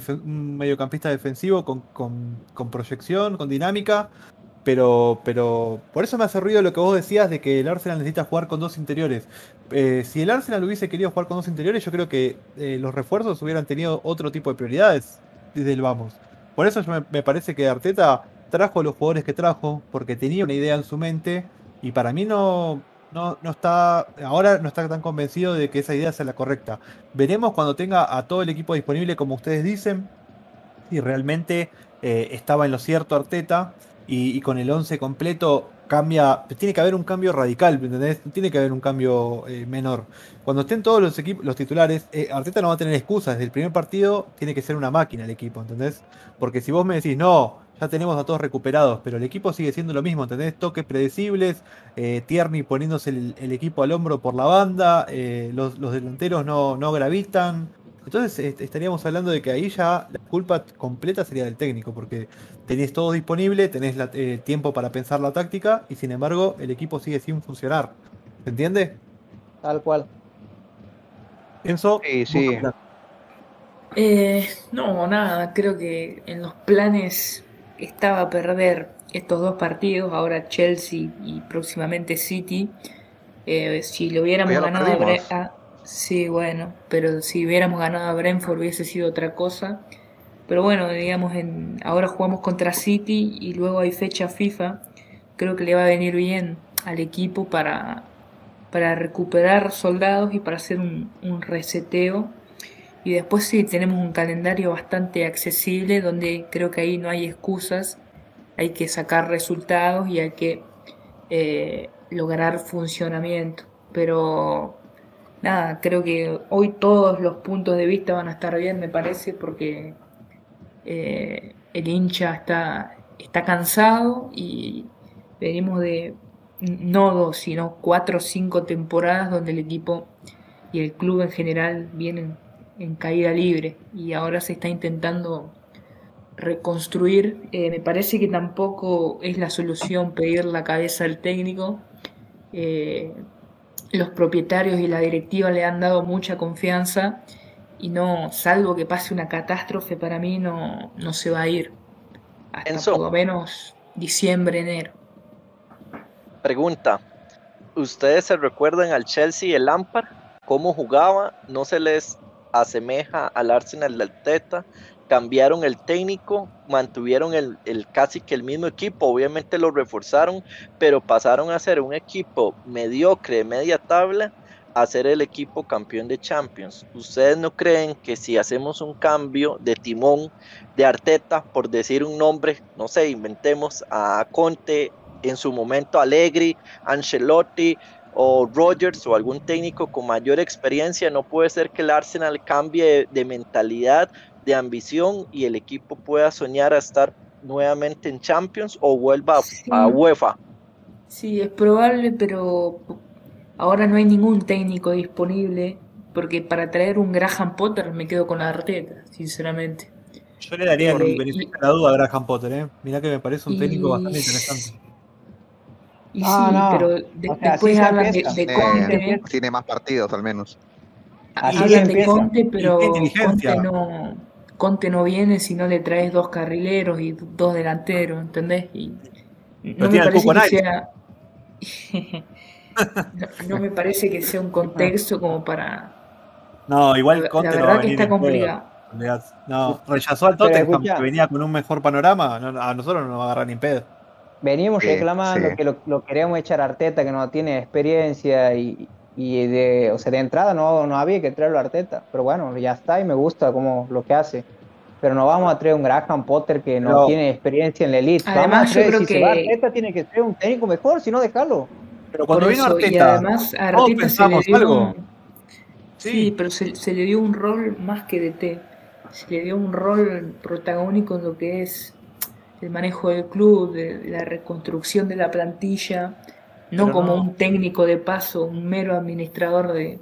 mediocampista defensivo con, proyección, con dinámica. Pero, pero por eso me hace ruido lo que vos decías de que el Arsenal necesita jugar con dos interiores. Eh, si el Arsenal hubiese querido jugar con dos interiores, yo creo que los refuerzos hubieran tenido otro tipo de prioridades desde el vamos. Por eso me, parece que Arteta trajo los jugadores que trajo, porque tenía una idea en su mente, y para mí no, no, está, ahora no está tan convencido de que esa idea sea la correcta. Veremos cuando tenga a todo el equipo disponible, como ustedes dicen, si realmente eh, estaba en lo cierto Arteta, y, con el 11 completo cambia, tiene que haber un cambio radical, ¿entendés? Tiene que haber un cambio eh, menor. Cuando estén todos los equipos, los titulares, eh, Arteta no va a tener excusas. Desde el primer partido tiene que ser una máquina el equipo, ¿entendés? Porque si vos me decís, no, ya tenemos a todos recuperados, pero el equipo sigue siendo lo mismo, ¿entendés? Toques predecibles, eh, Tierney poniéndose el, equipo al hombro por la banda, los, delanteros no, no gravitan. Entonces estaríamos hablando de que ahí ya la culpa completa sería del técnico, porque tenés todo disponible, tenés eh, tiempo para pensar la táctica y sin embargo el equipo sigue sin funcionar. ¿Se entiende? Tal cual. Pienso. Sí, sí. Eh, no, nada, creo que en los planes estaba perder estos dos partidos, ahora Chelsea y próximamente City. Eh, si lo hubiéramos ganado a, Sí, bueno, pero si hubiéramos ganado a Brentford hubiese sido otra cosa. Pero bueno, digamos, en, ahora jugamos contra City y luego hay fecha FIFA. Creo que le va a venir bien al equipo para, para recuperar soldados y para hacer un, reseteo. Y después sí, tenemos un calendario bastante accesible donde creo que ahí no hay excusas. Hay que sacar resultados y hay que eh, lograr funcionamiento. Pero nada, creo que hoy todos los puntos de vista van a estar bien, me parece, porque eh, el hincha está, está cansado y venimos de no dos, sino cuatro o cinco temporadas donde el equipo y el club en general viene en, caída libre y ahora se está intentando reconstruir. Eh, me parece que tampoco es la solución pedir la cabeza al técnico. Eh, los propietarios y la directiva le han dado mucha confianza y no, salvo que pase una catástrofe, para mí no, no se va a ir. Hasta por lo menos diciembre, enero. Pregunta, ¿ustedes se recuerdan al Chelsea y el Lampard? ¿Cómo jugaba? ¿No se les asemeja al Arsenal del Teta? Cambiaron el técnico, mantuvieron el, casi que el mismo equipo, obviamente lo reforzaron, pero pasaron a ser un equipo mediocre de media tabla a ser el equipo campeón de Champions. ¿Ustedes no creen que si hacemos un cambio de timón de Arteta, por decir un nombre, no sé, inventemos a Conte, en su momento Allegri, Ancelotti, o Rogers o algún técnico con mayor experiencia, no puede ser que el Arsenal cambie de mentalidad de ambición y el equipo pueda soñar a estar nuevamente en Champions o vuelva a UEFA. Sí, es probable, pero ahora no hay ningún técnico disponible, porque para traer un Graham Potter me quedo con la Arteta, sinceramente. Yo le daría el beneficio de la duda a Graham Potter, ¿eh? Mirá que me parece un técnico bastante interesante. Y sí, pero después hablan de, Conte. Tiene más partidos al menos. Hablan de Conte, pero Conte no Conte no viene si no le traes dos carrileros y dos delanteros, ¿entendés? Y no, me parece que sea... <laughs> no, me parece que sea un contexto como para... No, igual Conte La verdad que está complicado. No, rechazó al Tottenham que venía con un mejor panorama. a nosotros no nos va a agarrar ni pedo. Venimos reclamando que lo, queríamos echar a Arteta, que no tiene experiencia y, y de, o sea, de entrada no, no había que traerlo a Arteta, pero bueno, ya está y me gusta como lo que hace. Pero no vamos a traer un Graham Potter que no, tiene experiencia en la elite. Además, yo creo si que... se va Arteta tiene que ser un técnico mejor, si no dejarlo. Pero cuando vino Arteta, y además a Arteta se le dio algo. Un... Sí. pero se, se, le dio un rol más que de T. Se le dio un rol protagónico en lo que es el manejo del club, de la reconstrucción de la plantilla no como un técnico de paso, un mero administrador de,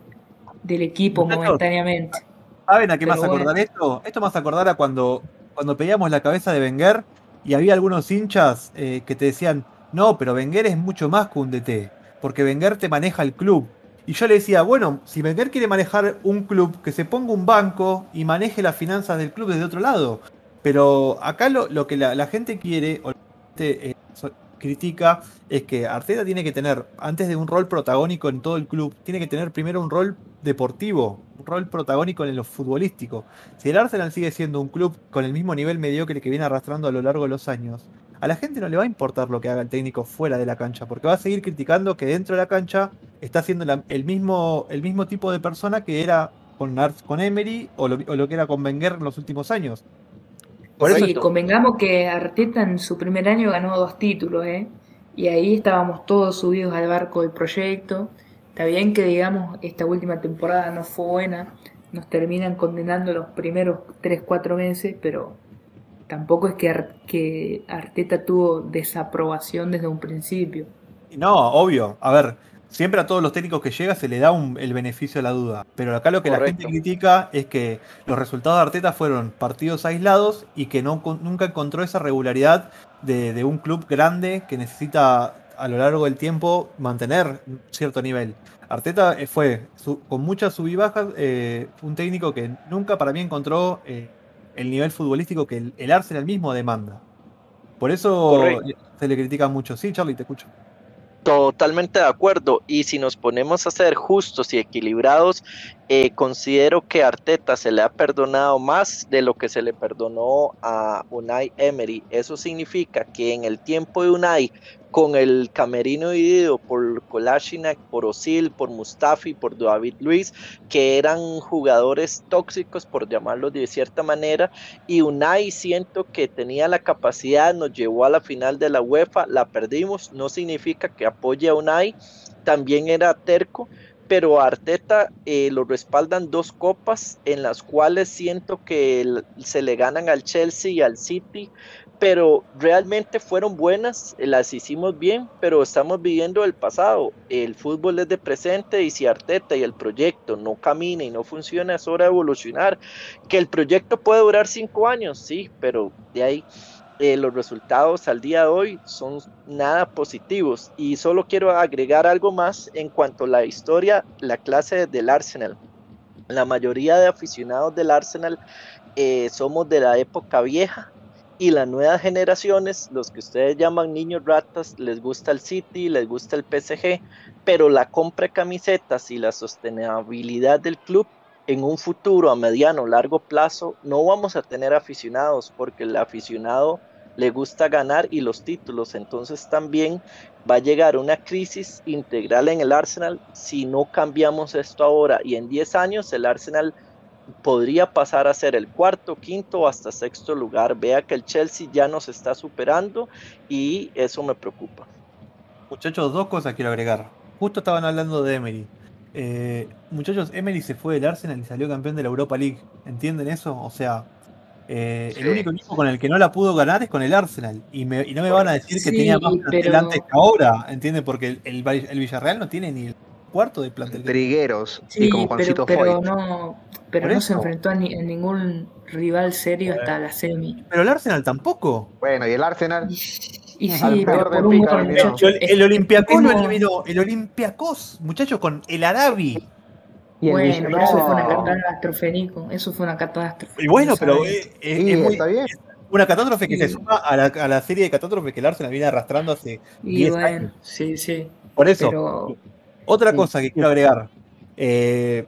del equipo momentáneamente. ¿Saben a qué más acordar esto? Esto más acordar a cuando, cuando pedíamos la cabeza de Wenger y había algunos hinchas eh, que te decían, no, pero Wenger es mucho más que un DT, porque Wenger te maneja el club. Y yo le decía, bueno, si Wenger quiere manejar un club, que se ponga un banco y maneje las finanzas del club desde otro lado. Pero acá lo, lo que la, gente quiere, o eh, critica es que Arteta tiene que tener, antes de un rol protagónico en todo el club, tiene que tener primero un rol deportivo, un rol protagónico en lo futbolístico. Si el Arsenal sigue siendo un club con el mismo nivel mediocre que viene arrastrando a lo largo de los años, a la gente no le va a importar lo que haga el técnico fuera de la cancha, porque va a seguir criticando que dentro de la cancha está siendo el, mismo, el mismo tipo de persona que era con, con Emery o lo, que era con Wenger en los últimos años. Por eso convengamos que Arteta en su primer año ganó dos títulos, ¿eh? Y ahí estábamos todos subidos al barco del proyecto. Está bien que, digamos, esta última temporada no fue buena, nos terminan condenando los primeros 3-4 meses, pero tampoco es que, que Arteta tuvo desaprobación desde un principio. No, obvio. A ver, siempre a todos los técnicos que llega se le da el beneficio de la duda. Pero acá lo que la gente critica es que los resultados de Arteta fueron partidos aislados y que no, nunca encontró esa regularidad de, un club grande que necesita a lo largo del tiempo mantener cierto nivel. Arteta eh, fue con muchas sub y bajas eh, un técnico que nunca para mí encontró eh, el nivel futbolístico que el, el, Arsenal mismo demanda. Por eso se le critica mucho. Sí, Charlie, te escucho. Totalmente de acuerdo. Y si nos ponemos a ser justos y equilibrados, eh, considero que Arteta se le ha perdonado más de lo que se le perdonó a Unai Emery. Eso significa que en el tiempo de Unai con el camerino dividido por Kolasinac, por Osil, por Mustafi, por David Luis, que eran jugadores tóxicos, por llamarlos de cierta manera, y Unai siento que tenía la capacidad, nos llevó a la final de la UEFA, la perdimos, no significa que apoye a Unai, también era terco, pero Arteta eh, lo respaldan dos copas en las cuales siento que se le ganan al Chelsea y al City pero realmente fueron buenas, las hicimos bien, pero estamos viviendo el pasado. El fútbol es de presente y si Arteta y el proyecto no camina y no funciona, es hora de evolucionar. Que el proyecto puede durar cinco años, sí, pero de ahí eh, los resultados al día de hoy son nada positivos. Y solo quiero agregar algo más en cuanto a la historia, la clase del Arsenal. La mayoría de aficionados del Arsenal eh, somos de la época vieja y las nuevas generaciones, los que ustedes llaman niños ratas, les gusta el City, les gusta el PSG, pero la compra de camisetas y la sostenibilidad del club en un futuro a mediano largo plazo no vamos a tener aficionados porque el aficionado le gusta ganar y los títulos, entonces también va a llegar una crisis integral en el Arsenal si no cambiamos esto ahora. Y en 10 años el Arsenal podría pasar a ser el cuarto, quinto o hasta sexto lugar. Vea que el Chelsea ya nos está superando y eso me preocupa. Muchachos, dos cosas quiero agregar. Justo estaban hablando de Emery. Eh, muchachos, Emery se fue del Arsenal y salió campeón de la Europa League. ¿Entienden eso? O sea, eh, el único equipo con el que no la pudo ganar es con el Arsenal. Y, no me van a decir que tenía más plantel antes que ahora. ¿Entienden? Porque el, Villarreal no tiene ni el cuarto de plantel. Trigueros. Sí, y como pero, pero no pero no se enfrentó a, ningún rival serio hasta la semi. Pero el Arsenal tampoco. Bueno, y el Arsenal. Y, sí, pero por un el, Olympiacos lo eliminó. El Olympiacos, muchachos, con el Arabi. Bueno, pero eso fue una catástrofe, Nico. Eso fue una catástrofe. Y bueno, pero es, muy, está bien. una catástrofe que se suma a la, a la, serie de catástrofes que el Arsenal viene arrastrando hace 10 bueno, años. Sí, sí. Por eso, otra cosa que quiero agregar. Eh,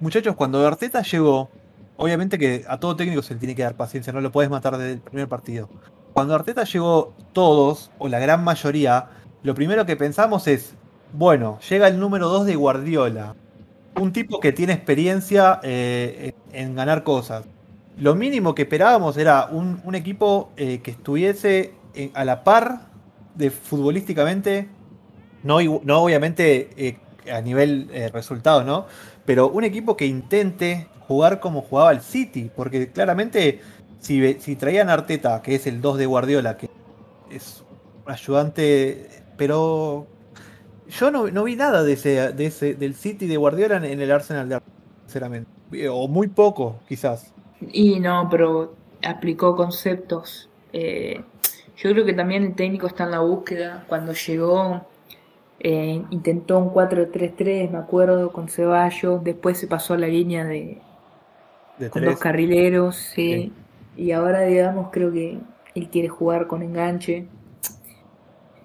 Muchachos, cuando Arteta llegó, obviamente que a todo técnico se le tiene que dar paciencia, no lo puedes matar desde el primer partido. Cuando Arteta llegó, todos, o la gran mayoría, lo primero que pensamos es, bueno, llega el número 2 de Guardiola, un tipo que tiene experiencia eh, en ganar cosas. Lo mínimo que esperábamos era un, equipo eh, que estuviese a la par de futbolísticamente, no, no obviamente a nivel resultado, ¿no? pero un equipo que intente jugar como jugaba el City, porque claramente si, si traían a Arteta, que es el 2 de Guardiola, que es ayudante, pero yo no, vi nada de ese, de ese, del City de Guardiola en, el Arsenal de Arteta, sinceramente, o muy poco, quizás. Y no, pero aplicó conceptos. Eh, yo creo que también el técnico está en la búsqueda. Cuando llegó eh, intentó un 4-3-3, me acuerdo, con Ceballos. Después se pasó a la línea de, con dos carrileros, sí. Y ahora, digamos, creo que él quiere jugar con enganche.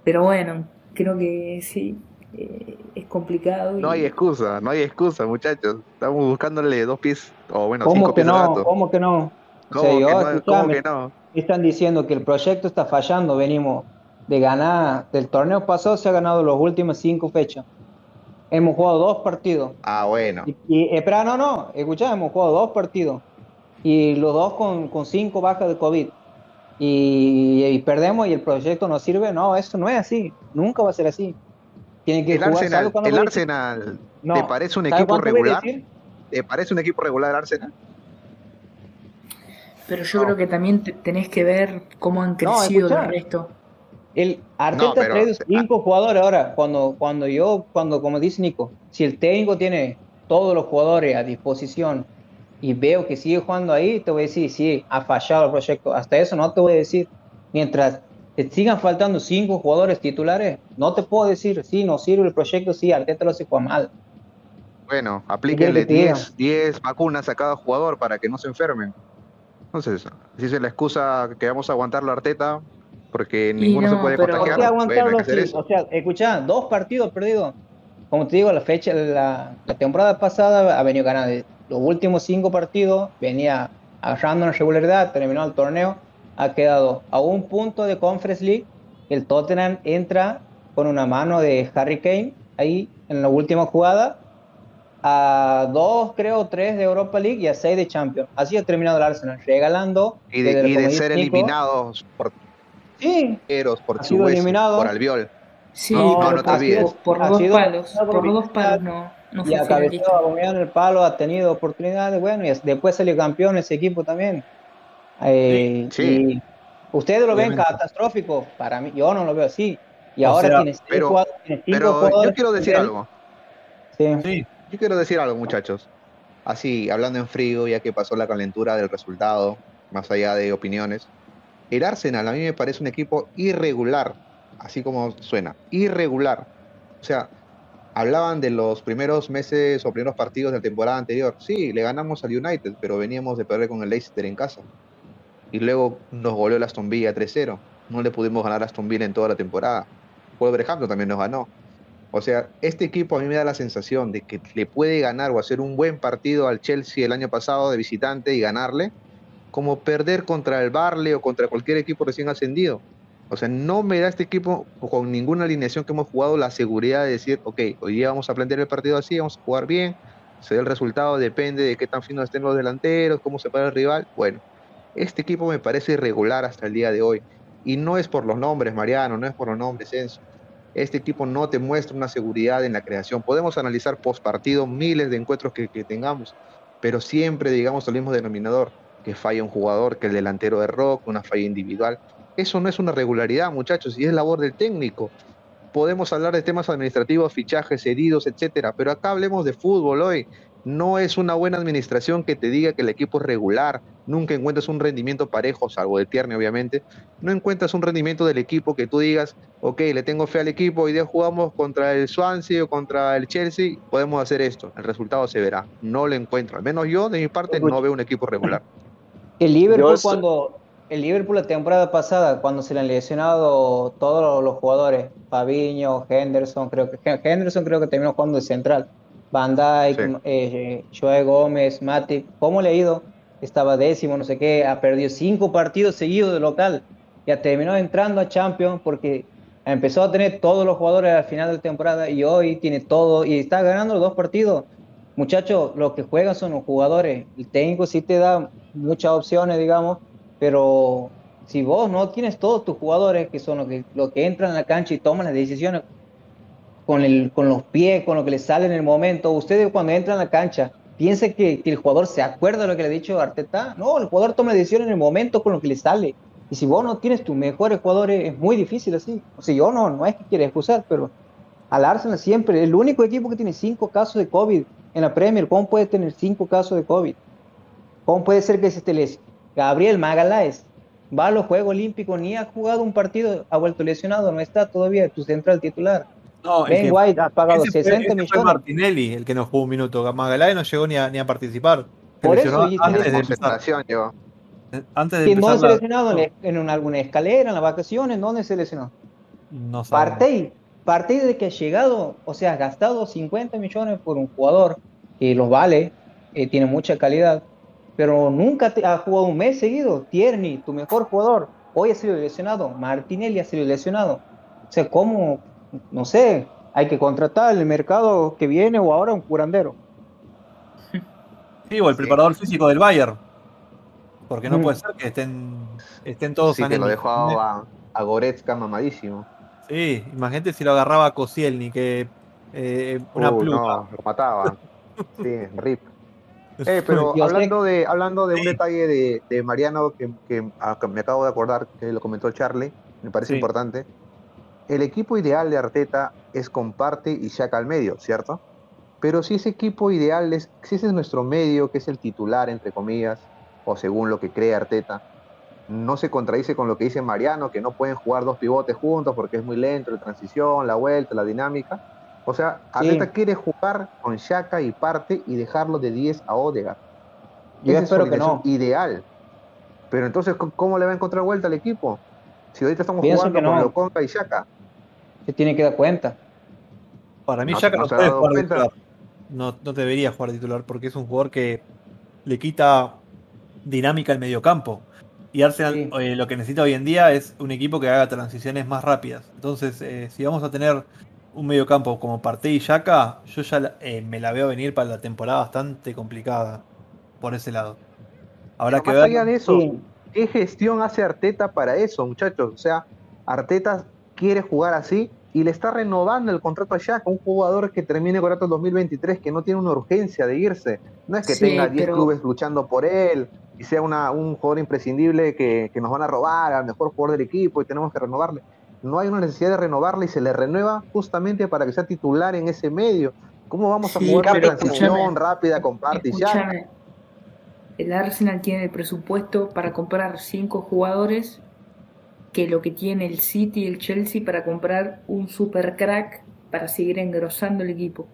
Pero bueno, creo que sí, eh, es complicado. No hay excusa, no hay excusa, muchachos. Estamos buscándole dos pies, o bueno, ¿Cómo cinco que no? ¿Cómo que no? ¿Cómo, que no? Están diciendo que el proyecto está fallando, venimos de ganar del torneo pasado se ha ganado las últimas cinco fechas. Hemos jugado dos partidos. Ah, bueno. Y, espera, no, no, escucha, hemos jugado dos partidos. Y los dos con, con cinco bajas de COVID. Y, perdemos y el proyecto no sirve. No, eso no es así. Nunca va a ser así. Tiene que el Arsenal, el Arsenal ¿te parece un equipo regular? ¿Te parece un equipo regular el Arsenal? Pero yo creo que también tenés que ver cómo han crecido el resto. El Arteta ha traído cinco jugadores ahora. Cuando, cuando yo, cuando, como dice Nico, si el técnico tiene todos los jugadores a disposición y veo que sigue jugando ahí, te voy a decir, sí, ha fallado el proyecto. Hasta eso no te voy a decir. Mientras te sigan faltando cinco jugadores titulares, no te puedo decir, sí, no sirve el proyecto, sí, Arteta lo hace jugar mal. Bueno, aplíquenle 10 vacunas a cada jugador para que no se enfermen. Entonces, si es la excusa que vamos a aguantar la Arteta, porque ninguno se puede contagiar. O sea, escuchá, dos partidos perdidos. Como te digo, la fecha, la, la temporada pasada ha venido ganando los últimos cinco partidos, venía agarrando una regularidad, terminó el torneo, ha quedado a un punto de Conference League. El Tottenham entra con una mano de Harry Kane ahí en la última jugada, a dos, creo, tres de Europa League y a seis de Champions. Así ha terminado el Arsenal, regalando. Y de, ser eliminados por Sí. por ha eliminado. por Albiol. Sí, no, no, te olvides. Por dos palos, por dos palos no. no y en el palo, ha tenido oportunidades, bueno, y después salió campeón ese equipo también. Eh, sí. Ustedes lo ven Obviamente. catastrófico, para mí, yo no lo veo así. Y O ahora sea, tienes, seis pero- jugadores- tienes cinco Pero jugadores yo quiero de decir algo. Sí. Sí, Yo quiero decir algo, muchachos. Así, hablando en frío, ya que pasó la calentura del resultado, más allá de opiniones. El Arsenal a mí me parece un equipo irregular, así como suena, irregular. O sea, hablaban de los primeros meses o primeros partidos de la temporada anterior. Sí, le ganamos al United, pero veníamos de perder con el Leicester en casa. Y luego nos goleó el Aston Villa 3-0. No le pudimos ganar a Aston Villa en toda la temporada. Wolverhampton también nos ganó. O sea, este equipo a mí me da la sensación de que le puede ganar o hacer un buen partido al Chelsea el año pasado de visitante y ganarle, como perder contra el Barley o contra cualquier equipo recién ascendido. O sea, no me da este equipo con ninguna alineación que hemos jugado la seguridad de decir, ok, hoy día vamos a plantear el partido así, vamos a jugar bien, se el resultado, depende de qué tan finos estén los delanteros, cómo se para el rival. Bueno, este equipo me parece irregular hasta el día de hoy. Y no es por los nombres, Mariano, no es por los nombres, Enzo este equipo no te muestra una seguridad en la creación. Podemos analizar post partido miles de encuentros que tengamos, pero siempre, digamos, el mismo denominador, que falla un jugador, que el delantero de rock, una falla individual. Eso no es una regularidad, muchachos, y es labor del técnico. Podemos hablar de temas administrativos, fichajes, heridos, etcétera, pero acá hablemos de fútbol hoy. No es una buena administración que te diga que el equipo es regular, nunca encuentras un rendimiento parejo, salvo de Tierney, obviamente. No encuentras un rendimiento del equipo que tú digas, ok, le tengo fe al equipo, hoy día jugamos contra el Swansea o contra el Chelsea, podemos hacer esto, el resultado se verá. No lo encuentro, al menos yo de mi parte no veo un equipo regular. El Liverpool estoy- cuando el Liverpool la temporada pasada cuando se le han lesionado todos los jugadores, Fabiño, Henderson, creo que Henderson creo que terminó jugando de central, Van Dijk, Sí. eh, Joe Gómez, Matip, ¿cómo le ha ido? Estaba décimo, no sé qué, ha perdido cinco partidos seguidos de local, ya terminó entrando a Champions porque empezó a tener todos los jugadores al final de la temporada y hoy tiene todo y está ganando los dos partidos. Muchachos, los que juegan son los jugadores. El técnico sí te da muchas opciones, digamos, pero si vos no tienes todos tus jugadores, que son los que, los que entran a la cancha y toman las decisiones con, el, con los pies, con lo que les sale en el momento, ustedes cuando entran a la cancha, piensen que, que el jugador se acuerda de lo que le ha dicho Arteta. No, el jugador toma la decisión en el momento con lo que le sale. Y si vos no tienes tus mejores jugadores, es muy difícil así. O sea, yo no, no es que quiera excusar, pero al Arsenal siempre, el único equipo que tiene cinco casos de COVID en la Premier, ¿cómo puede tener cinco casos de COVID? ¿Cómo puede ser que se te les... Gabriel Magaláes va a los Juegos Olímpicos, ni ha jugado un partido, ha vuelto lesionado, no está todavía tu central titular. no, Ben que- White ha pagado ese fue- 60 ese fue millones. Martinelli, el que no jugó un minuto. Magallanes no llegó ni a, ni a participar. Por eso, antes de empezar. Yo. Antes de ¿Quién no empezar se la- lesionado en, en una- alguna escalera, en las vacaciones? ¿Dónde se lesionó? No sabemos. Partey, Partey de que ha llegado, o sea, ha gastado 50 millones por un jugador que los vale, eh, tiene mucha calidad, pero nunca te- ha jugado un mes seguido. Tierney, tu mejor jugador, hoy ha sido lesionado. Martinelli ha sido lesionado. O sea, ¿cómo? No sé, hay que contratar el mercado que viene o ahora un curandero. Sí, o el Sí. preparador físico del Bayern. Porque no Mm. puede ser que estén, estén todos Sí, que lo dejó a, a Goretzka mamadísimo. Sí, imagínate si lo agarraba a Koscielny, que eh, una Uh, pluma. no, lo mataba. Sí, rip. Eh, pero sé- hablando de, hablando de un detalle de, de Mariano que, que a- que me acabo de acordar, que lo comentó Charlie, me parece Sí. importante. El equipo ideal de Arteta es comparte y Shaka al medio, ¿cierto? Pero si ese equipo ideal es, si ese es nuestro medio, que es el titular, entre comillas, o según lo que cree Arteta, no se contradice con lo que dice Mariano, que no pueden jugar dos pivotes juntos porque es muy lento la transición, la vuelta, la dinámica. O sea, Sí. Arteta quiere jugar con Shaka y parte y dejarlo de 10 a Odegaard. Yo Esa es espero que alineación no. Ideal. Pero entonces, ¿cómo- ¿cómo le va a encontrar vuelta al equipo? Si ahorita estamos Pienso jugando que con no. Lokonga y Shaka. Se tiene que dar cuenta. Para mí, No- Xhaka no no, se ha puede dado jugar cuenta. titular. No, no debería jugar titular porque es un jugador que le quita dinámica al mediocampo. Y Arsenal Sí. eh, lo que necesita hoy en día es un equipo que haga transiciones más rápidas. Entonces, eh, si vamos a tener un mediocampo como Partey y Yaka, yo ya eh, me la veo venir para la temporada bastante complicada por ese lado. Habrá Pero que más ver. allá de eso, Sí. ¿qué gestión hace Arteta para eso, muchachos? O sea, Arteta quiere jugar así y le está renovando el contrato a Shaka, un jugador que termine el contrato en 2023, que no tiene una urgencia de irse. No es que Sí, tenga 10 pero- clubes luchando por él, y sea una, un jugador imprescindible que, que nos van a robar al mejor jugador del equipo y tenemos que renovarle. No hay una necesidad de renovarle y se le renueva justamente para que sea titular en ese medio. ¿Cómo vamos a Sí, jugar transición rápida con ya? El Arsenal tiene el presupuesto para comprar cinco jugadores que lo que tiene el City y el Chelsea para comprar un super crack para seguir engrosando el equipo.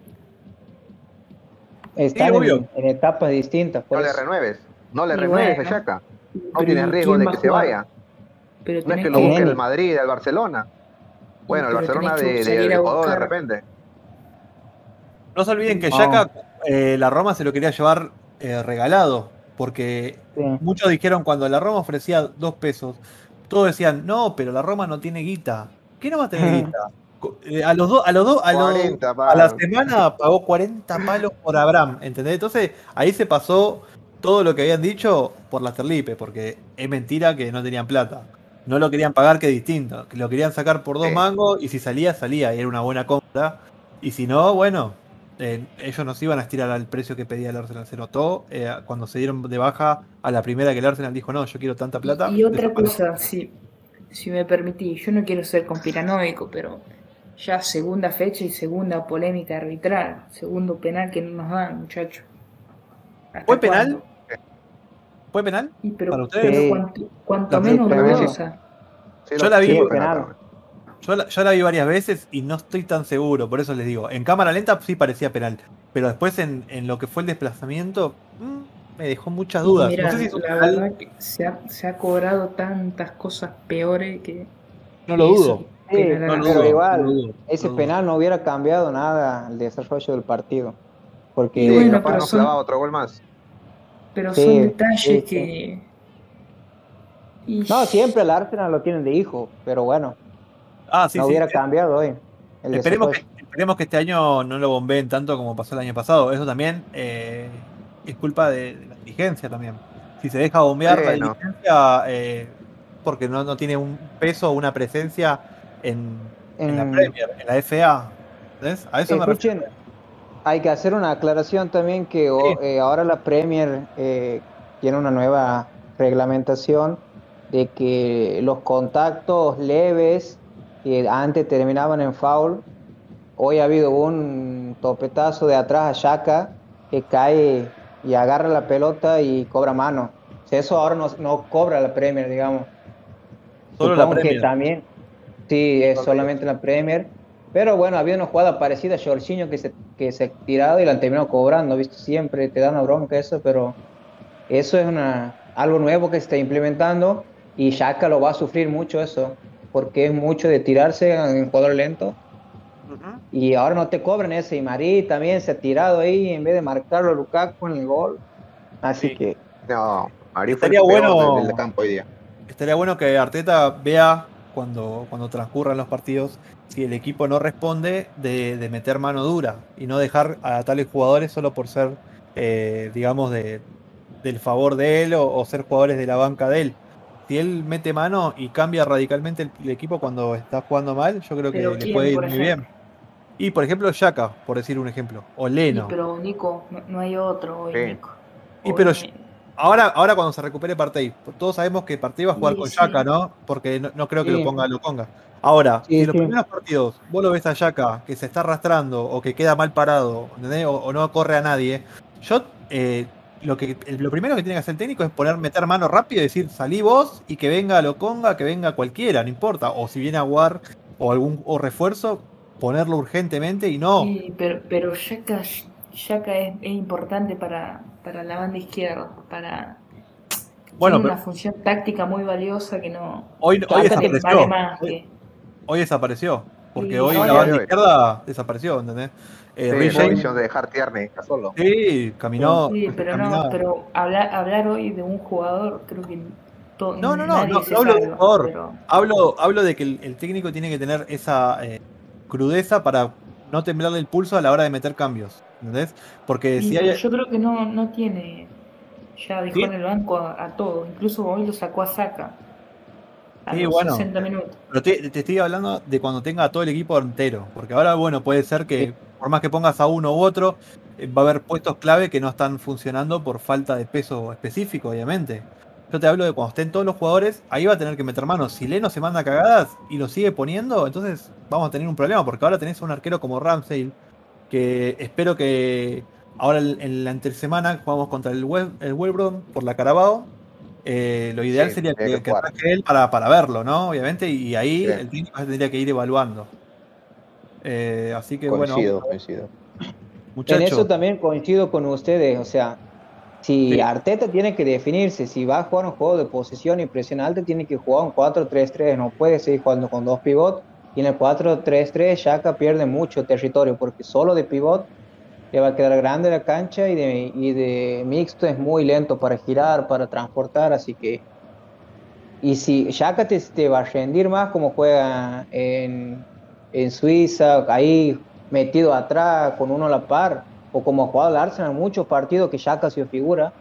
Están obvio. en, en etapas distintas. No le eso. renueves, no le bueno, a Xhaka. No tienes ¿y riesgo de que se vaya. Pero No es que lo que- busque el Madrid, el Barcelona. Bueno, el Barcelona de, de, Ecuador de repente. No se olviden que. Yaka, eh, la Roma se lo quería llevar eh, regalado, porque Sí. muchos dijeron cuando la Roma ofrecía dos pesos, todos decían, no, pero la Roma no tiene guita. ¿Qué no va a tener <laughs> guita? Eh, a los dos, a los dos, a, los- 40 a la semana pagó 40 palos por Abraham, ¿entendés? Entonces ahí se pasó todo lo que habían dicho por las terlipe, porque es mentira que no tenían plata. No lo querían pagar, que es distinto. Que lo querían sacar por dos Sí. mangos y si salía, salía y era una buena compra. Y si no, bueno, eh, ellos no se iban a estirar al precio que pedía el Arsenal. Se notó eh, cuando se dieron de baja a la primera que el Arsenal dijo, no, yo quiero tanta plata. Y otra cosa, si, si me permitís, yo no quiero ser conspiranoico, pero ya segunda fecha y segunda polémica arbitral, segundo penal que no nos dan, muchachos. ¿Hasta ¿Fue penal? ¿Fue penal? Pero, ¿Para ustedes? pero Sí. cuanto, menos dudosa. Sí, Yo la vi- sí. Yo la, yo la vi varias veces y no estoy tan seguro, por eso les digo. En cámara lenta sí parecía penal, pero después en, en lo que fue el desplazamiento mm, me dejó muchas dudas. Mira, no sé si la penal, verdad que se ha, se ha cobrado tantas cosas peores que. no lo dudo. Sí, No lo pero dudo, igual, no lo dudo, ese no penal no hubiera cambiado nada el desarrollo del partido. Porque Y Sí, bueno, capaz pero nos son- clavaba otro gol más. Pero Sí, son detalles sí, sí. que. Y- no, siempre el Arsenal lo tienen de hijo, pero bueno, Ah, sí, no sí. hubiera cambiado hoy. el Esperemos que, esperemos que este año no lo bombeen tanto como pasó el año pasado. Eso también eh, es culpa de, de la dirigencia también. Si se deja bombear la Bueno. dirigencia, eh, porque no, no tiene un peso o una presencia en, en la Premier, en la FA. ¿Entendés? A eso me refiero. Hay que hacer una aclaración también que o- Sí. eh, ahora la Premier eh, tiene una nueva reglamentación de que los contactos leves que antes terminaban en foul, hoy ha habido un topetazo de atrás a Shaka que cae y agarra la pelota y cobra mano. O sea, eso ahora no, no cobra la Premier, digamos. Solo la Supongo que Premier. también, sí, es solamente la Premier. Pero bueno, había una jugada parecida a Jorginho que se, que se ha tirado y la han terminado cobrando, ¿viste? Siempre te da una bronca eso, pero eso es una, algo nuevo que se está implementando y Shaka lo va a sufrir mucho eso, porque es mucho de tirarse en jugador lento y ahora no te cobran ese. Y Marí también se ha tirado ahí en vez de marcarlo a Lukaku en el gol. Así Sí. que No, fue Estaría el bueno- del, del campo hoy día. Estaría bueno que Arteta vea cuando, cuando transcurran los partidos si el equipo no responde de, de meter mano dura y no dejar a tales jugadores solo por ser, eh, digamos, de, del favor de él o, o ser jugadores de la banca de él. Si él mete mano y cambia radicalmente el, el equipo cuando está jugando mal, yo creo que le ¿quién, puede ir muy ejemplo? bien. Y por ejemplo, Yaka, por decir un ejemplo, o Leno. pero Nico, no, no hay otro hoy, Sí. Nico. Y pero Ahora, ahora cuando se recupere Partey, todos sabemos que Partey va a jugar Sí, con sí. Yaka, ¿no? Porque no, no creo que Sí. lo ponga lo ponga. Ahora, si los sí. primeros partidos vos lo ves a Yaka que se está arrastrando o que queda mal parado. O, o no corre a nadie, yo eh, lo que lo primero que tiene que hacer el técnico es poner, meter mano rápido y decir, salí vos y que venga Loconga, que venga cualquiera, no importa. O si viene a War o algún o refuerzo, ponerlo urgentemente y no. Sí, pero, pero Shaka, Shaka es, es importante para, para la banda izquierda, para Bueno, tiene pero una función táctica muy valiosa que no hoy, hoy desapareció. vale más Hoy- que Hoy desapareció. Porque hoy la banda Hoy. izquierda desapareció, ¿entendés? Eh, Sí, James- visión de dejar Tierney está solo. sí, caminó. sí, pero no, pero hablar, hablar hoy de un jugador creo que to- No, no, no, no, hablo de jugador. pero- Hablo, hablo de que el, el técnico tiene que tener esa eh, crudeza para no temblarle el pulso a la hora de meter cambios. ¿Entendés? Porque si hay. yo creo que no, no tiene ya dejó Sí. en el banco a, a todos, incluso hoy lo sacó a Saca a Sí, los bueno. 60 minutos. Pero te, te estoy hablando de cuando tenga a todo el equipo entero. Porque ahora, bueno, puede ser que por más que pongas a uno u otro, eh, va a haber puestos clave que no están funcionando por falta de peso específico, obviamente. Yo te hablo de cuando estén todos los jugadores, ahí va a tener que meter manos. Si Leno se manda cagadas y lo sigue poniendo, entonces vamos a tener un problema, porque ahora tenés un arquero como Ramsey, que espero que ahora en la semana jugamos contra el, Web, el por la Carabao. Eh, lo ideal sería que, que, él para, para, verlo, ¿no? Obviamente, y ahí el técnico tendría que ir evaluando. Eh, así que coincido, bueno. Coincido. En eso también coincido con ustedes, o sea, si Arteta tiene que definirse, si va a jugar un juego de posesión y presión alta, tiene que jugar un 4-3-3, no puede seguir jugando con dos pivots. Y en el 4-3-3, Shaka pierde mucho territorio porque solo de pivot le va a quedar grande la cancha y de, y de mixto es muy lento para girar, para transportar, así que. Y si Shaka te, va a rendir más como juega en, en Suiza, ahí metido atrás con uno a la par, o como ha jugado el Arsenal en muchos partidos que ya casi figura,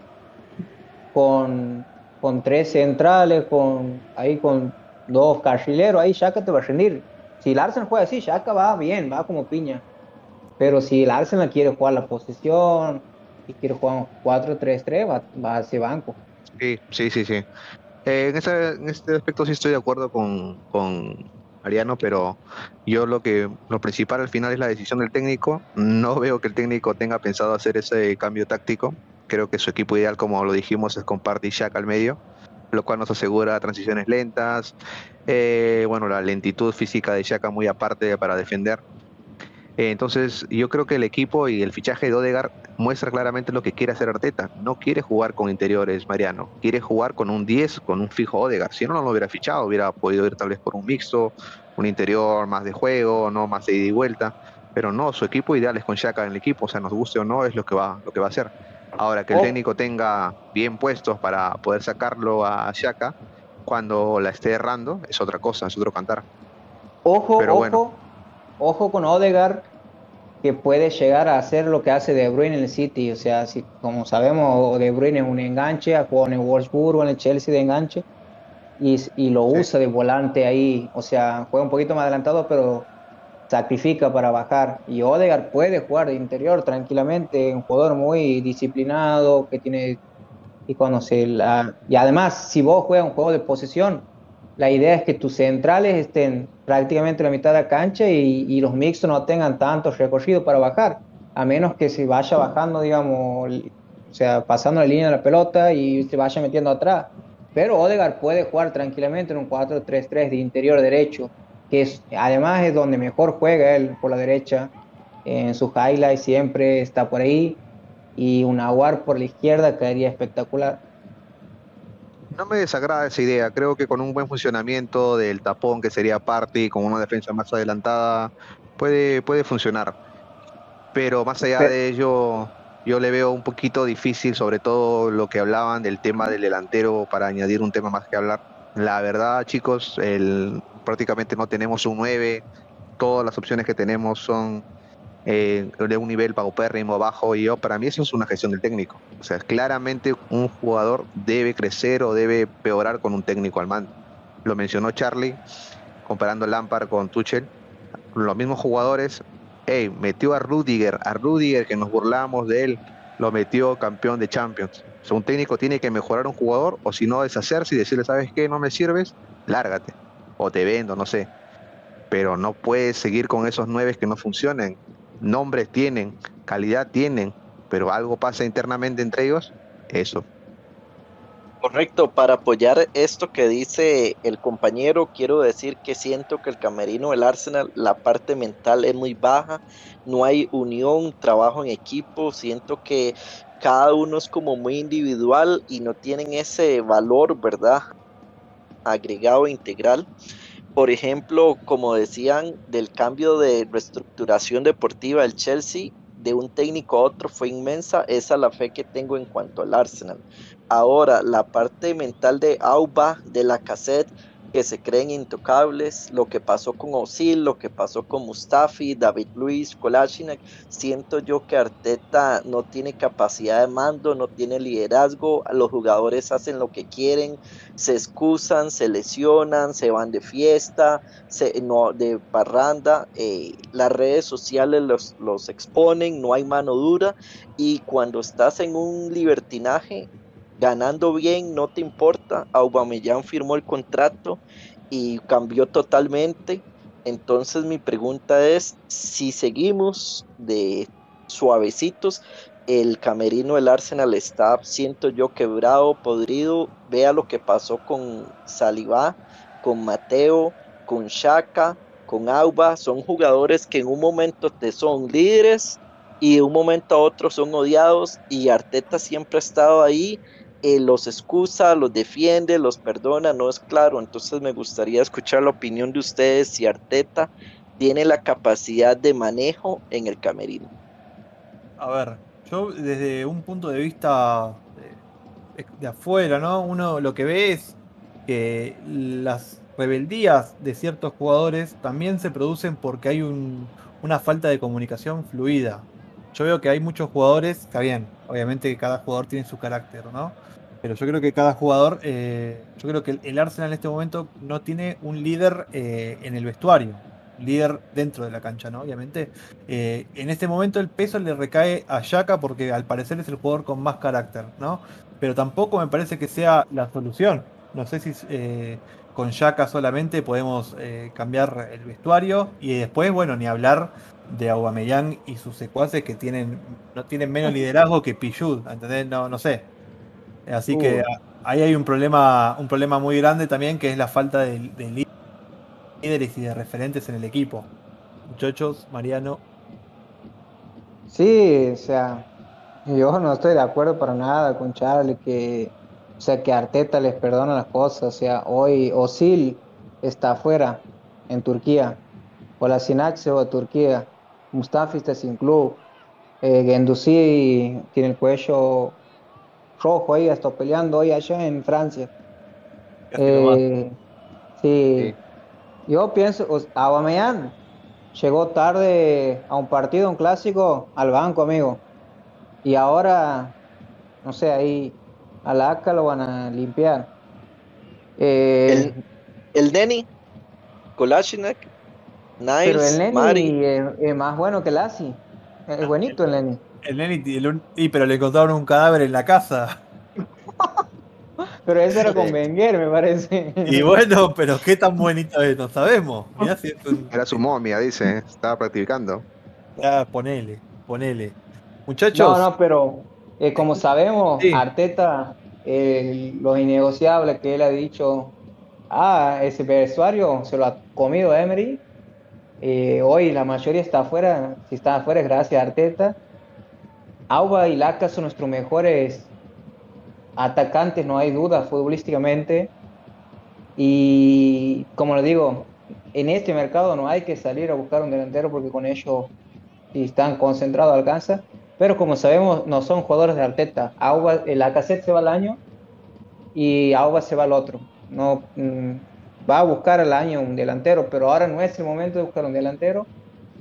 con, con tres centrales, con ahí con dos carrileros, ahí Shaka te va a rendir. Si el Arsenal juega así, Shaka va bien, va como piña. Pero si el Arsenal quiere jugar la posición y quiere jugar un 4-3-3, va, va hacia banco. Sí, sí, sí, sí. Eh, en, en, este aspecto sí estoy de acuerdo con, con, Mariano, pero yo lo que lo principal al final es la decisión del técnico. No veo que el técnico tenga pensado hacer ese cambio táctico. Creo que su equipo ideal, como lo dijimos, es con Party al medio, lo cual nos asegura transiciones lentas, eh, bueno, la lentitud física de Shaka muy aparte para defender. Eh, entonces, yo creo que el equipo y el fichaje de Odegar muestra claramente lo que quiere hacer Arteta. No quiere jugar con interiores, Mariano. Quiere jugar con un 10, con un fijo Odegar. Si no, no lo hubiera fichado. Hubiera podido ir tal vez por un mixto, un interior más de juego, no más de ida y vuelta. Pero no, su equipo ideal es con Shaka en el equipo. O sea, nos guste o no, es lo que va, lo que va a hacer. Ahora, que el oh. técnico tenga bien puestos para poder sacarlo a Shaka cuando la esté errando, es otra cosa, es otro cantar. Ojo, ojo ojo con Odegaard, que puede llegar a hacer lo que hace De Bruyne en el City. O sea, si, como sabemos, De Bruyne es un enganche, ha jugado en el Wolfsburgo, en el Chelsea de enganche, y, lo usa de volante ahí. O sea, juega un poquito más adelantado, pero sacrifica para bajar. Y Odegaard puede jugar de interior tranquilamente, un jugador muy disciplinado, que tiene y conoce la... Y además, si vos juegas un juego de posesión, la idea es que tus centrales estén prácticamente la mitad de la cancha y, los mixtos no tengan tanto recorrido para bajar, a menos que se vaya bajando, digamos, o sea, pasando la línea de la pelota y se vaya metiendo atrás. Pero Odegaard puede jugar tranquilamente en un 4-3-3 de interior derecho, que es, además es donde mejor juega él por la derecha. En sus highlights siempre está por ahí. Y un Aguar por la izquierda caería espectacular no me desagrada esa idea. Creo que con un buen funcionamiento del tapón, que sería parte, y con una defensa más adelantada, puede, puede funcionar. Pero más allá de ello, yo le veo un poquito difícil, sobre todo lo que hablaban del tema del delantero, para añadir un tema más que hablar. La verdad, chicos, el, prácticamente no tenemos un 9. Todas las opciones que tenemos son eh, de un nivel paupérrimo bajo y yo para mí eso es una gestión del técnico. O sea claramente un jugador debe crecer o debe peorar con un técnico al mando. Lo mencionó Charlie comparando Lampard con Tuchel. Los mismos jugadores hey, metió a Rudiger a Rudiger que nos burlamos de él lo metió campeón de Champions. O sea, un técnico tiene que mejorar un jugador o si no deshacerse y decirle sabes qué no me sirves lárgate o te vendo no sé pero no puedes seguir con esos nueve que no funcionen nombres tienen, calidad tienen, pero algo pasa internamente entre ellos, eso. Correcto, para apoyar esto que dice el compañero, quiero decir que siento que el camerino del Arsenal, la parte mental es muy baja, no hay unión, trabajo en equipo, siento que cada uno es como muy individual y no tienen ese valor, ¿verdad? Agregado integral por ejemplo, como decían, del cambio de reestructuración deportiva del Chelsea, de un técnico a otro fue inmensa, esa es la fe que tengo en cuanto al Arsenal. Ahora, la parte mental de Auba, de la cassette, que se creen intocables, lo que pasó con Osil, lo que pasó con Mustafi, David Luis, Kolasinac, siento yo que Arteta no tiene capacidad de mando, no tiene liderazgo, los jugadores hacen lo que quieren, se excusan, se lesionan, se van de fiesta, se, no, de parranda, eh, las redes sociales los, los exponen, no hay mano dura y cuando estás en un libertinaje ganando bien, no te importa. Aubameyang firmó el contrato y cambió totalmente. Entonces mi pregunta es si seguimos de suavecitos, el camerino del Arsenal está, siento yo, quebrado, podrido. Vea lo que pasó con Saliba, con Mateo, con Shaka, con Auba. Son jugadores que en un momento te son líderes y de un momento a otro son odiados y Arteta siempre ha estado ahí eh, los excusa, los defiende, los perdona, no es claro. Entonces me gustaría escuchar la opinión de ustedes si Arteta tiene la capacidad de manejo en el camerino. A ver, yo desde un punto de vista de, de afuera, ¿no? Uno lo que ve es que las rebeldías de ciertos jugadores también se producen porque hay un, una falta de comunicación fluida. Yo veo que hay muchos jugadores, está bien, obviamente cada jugador tiene su carácter, ¿no? Pero yo creo que cada jugador, eh, yo creo que el Arsenal en este momento no tiene un líder eh, en el vestuario, líder dentro de la cancha, ¿no? Obviamente, eh, en este momento el peso le recae a Yaka porque al parecer es el jugador con más carácter, ¿no? Pero tampoco me parece que sea la solución. No sé si con Yaka solamente podemos cambiar el vestuario y después, bueno, ni hablar de Aubameyang y sus secuaces que tienen no tienen menos liderazgo que Pichud, ¿entendés? No, no sé. Así que ahí hay un problema, un problema muy grande también, que es la falta de, líderes y de referentes en el equipo. Muchachos, Mariano. Sí, o sea, yo no estoy de acuerdo para nada con Charlie que, o sea, que Arteta les perdona las cosas. O sea, hoy Osil está afuera en Turquía, Olasinac se va a Turquía, Mustafi está sin club, eh, tiene el cuello rojo ahí, está peleando hoy allá en Francia. Eh, sí. Yo pienso, Aubameyang llegó tarde a un partido, un clásico, al banco, amigo. Y ahora, no sé, ahí a la ACA lo van a limpiar. Eh, el, el Neni, Kolasinac, Nice, pero el Neni es, más bueno que el Asi. Es buenito el Neni. El Neni, y pero le encontraron un cadáver en la casa. pero eso era con Wenger, me parece. Y bueno, pero qué tan bonito es, no sabemos. Era su momia, dice, estaba practicando. Ya, ponele, ponele. Muchachos. No, no, pero eh, como sabemos, Arteta, eh, lo innegociable que él ha dicho, ah, ese vestuario se lo ha comido Emery. Eh, hoy la mayoría está afuera, si está afuera es gracias a Arteta. Auba y Laca son nuestros mejores atacantes, no hay duda, futbolísticamente. Y como lo digo, en este mercado no hay que salir a buscar un delantero porque con ellos, si están concentrados, alcanza. Pero como sabemos, no son jugadores de Arteta. Auba, la cassette se va al año y Auba se va al otro. No, mm, va a buscar al año un delantero, pero ahora no es el momento de buscar un delantero,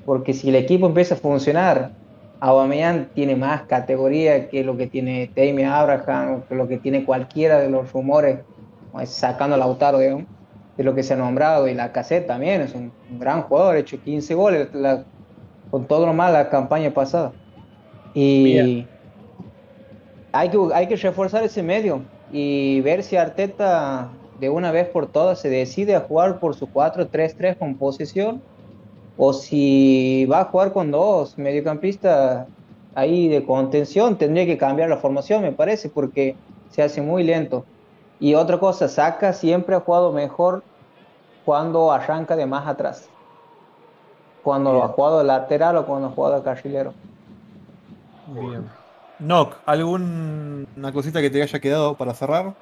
porque si el equipo empieza a funcionar Aubameyang tiene más categoría que lo que tiene Tammy Abraham, que lo que tiene cualquiera de los rumores, sacando a Lautaro, de lo que se ha nombrado, y la cassette también es un, gran jugador, ha hecho 15 goles con todo lo mal la campaña pasada. Y hay que, hay que reforzar ese medio y ver si Arteta de una vez por todas se decide a jugar por su 4-3-3 con posesión o si va a jugar con dos mediocampistas ahí de contención, tendría que cambiar la formación, me parece, porque se hace muy lento. Y otra cosa, Saca siempre ha jugado mejor cuando arranca de más atrás. Cuando ha jugado lateral o cuando ha jugado carrilero. Bien. Nock, ¿alguna cosita que te haya quedado para cerrar?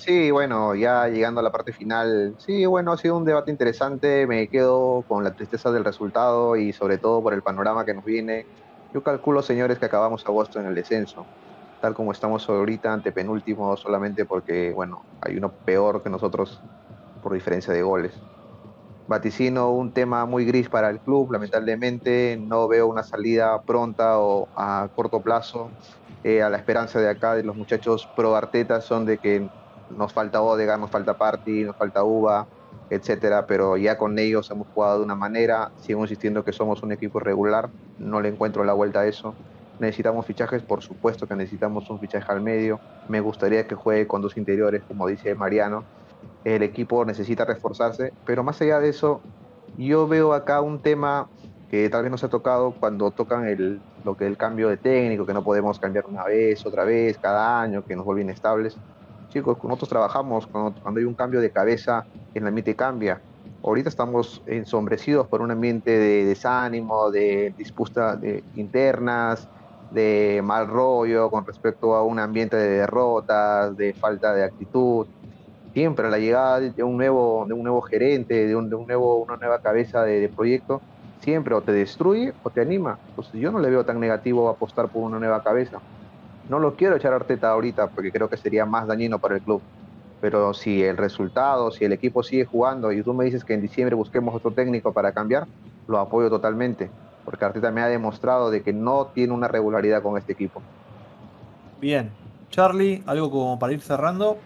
Sí, bueno, ya llegando a la parte final, sí, bueno, ha sido un debate interesante, me quedo con la tristeza del resultado y sobre todo por el panorama que nos viene. Yo calculo, señores, que acabamos agosto en el descenso, tal como estamos ahorita ante penúltimo, solamente porque, bueno, hay uno peor que nosotros por diferencia de goles. Vaticino un tema muy gris para el club, lamentablemente no veo una salida pronta o a corto plazo. Eh, a la esperanza de acá de los muchachos pro Arteta son de que nos falta Odega, nos falta Party, nos falta Uva, etcétera, pero ya con ellos hemos jugado de una manera, sigo insistiendo que somos un equipo regular, no le encuentro la vuelta a eso. Necesitamos fichajes, por supuesto que necesitamos un fichaje al medio. Me gustaría que juegue con dos interiores, como dice Mariano. El equipo necesita reforzarse, pero más allá de eso, yo veo acá un tema que tal vez no se ha tocado cuando tocan el, lo que el cambio de técnico, que no podemos cambiar una vez, otra vez, cada año, que nos vuelve inestables. Chicos, nosotros trabajamos cuando, hay un cambio de cabeza, el ambiente cambia. Ahorita estamos ensombrecidos por un ambiente de desánimo, de disputas internas, de mal rollo con respecto a un ambiente de derrotas, de falta de actitud. Siempre la llegada de un nuevo, de un nuevo gerente, de, un, de un nuevo, una nueva cabeza de, de, proyecto, siempre o te destruye o te anima. Entonces yo no le veo tan negativo apostar por una nueva cabeza. No lo quiero echar a Arteta ahorita porque creo que sería más dañino para el club. Pero si el resultado, si el equipo sigue jugando y tú me dices que en diciembre busquemos otro técnico para cambiar, lo apoyo totalmente porque Arteta me ha demostrado de que no tiene una regularidad con este equipo. Bien, Charlie, algo como para ir cerrando.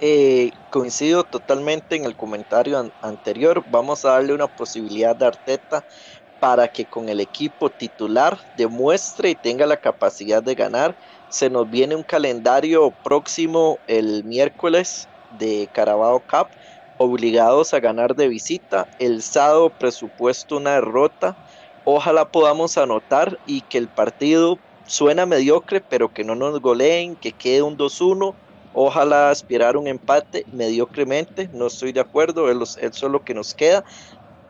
Eh, coincido totalmente en el comentario an anterior. Vamos a darle una posibilidad de Arteta para que con el equipo titular demuestre y tenga la capacidad de ganar. Se nos viene un calendario próximo el miércoles de Carabao Cup obligados a ganar de visita. El sábado presupuesto una derrota. Ojalá podamos anotar y que el partido suena mediocre, pero que no nos goleen, que quede un 2-1. Ojalá aspirar un empate mediocremente. No estoy de acuerdo, eso es lo que nos queda.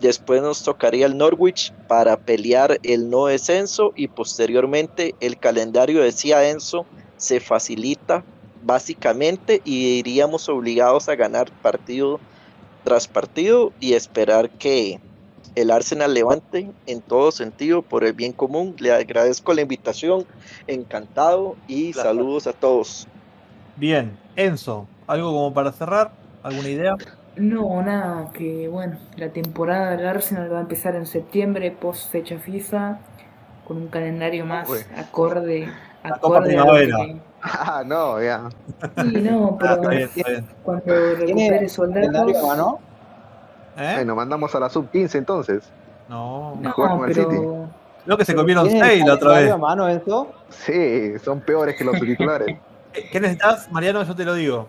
Después nos tocaría el Norwich para pelear el no descenso y posteriormente el calendario decía Enzo se facilita básicamente y iríamos obligados a ganar partido tras partido y esperar que el Arsenal levante en todo sentido por el bien común. Le agradezco la invitación, encantado y claro. saludos a todos. Bien, Enzo, ¿algo como para cerrar? ¿Alguna idea? No, nada, que bueno, la temporada del Arsenal va a empezar en septiembre, post fecha FIFA, con un calendario más Uy. acorde, acorde a lo que, <laughs> Ah, no, ya. Sí, no, pero está bien, está bien. cuando recupere soldados. ¿no? ¿Eh? Bueno, mandamos a la sub 15 entonces. No, no con el City. No, que se comieron 6 la otra vez. mano eso? Sí, son peores que los titulares. <laughs> ¿Qué necesitas, Mariano? Yo te lo digo.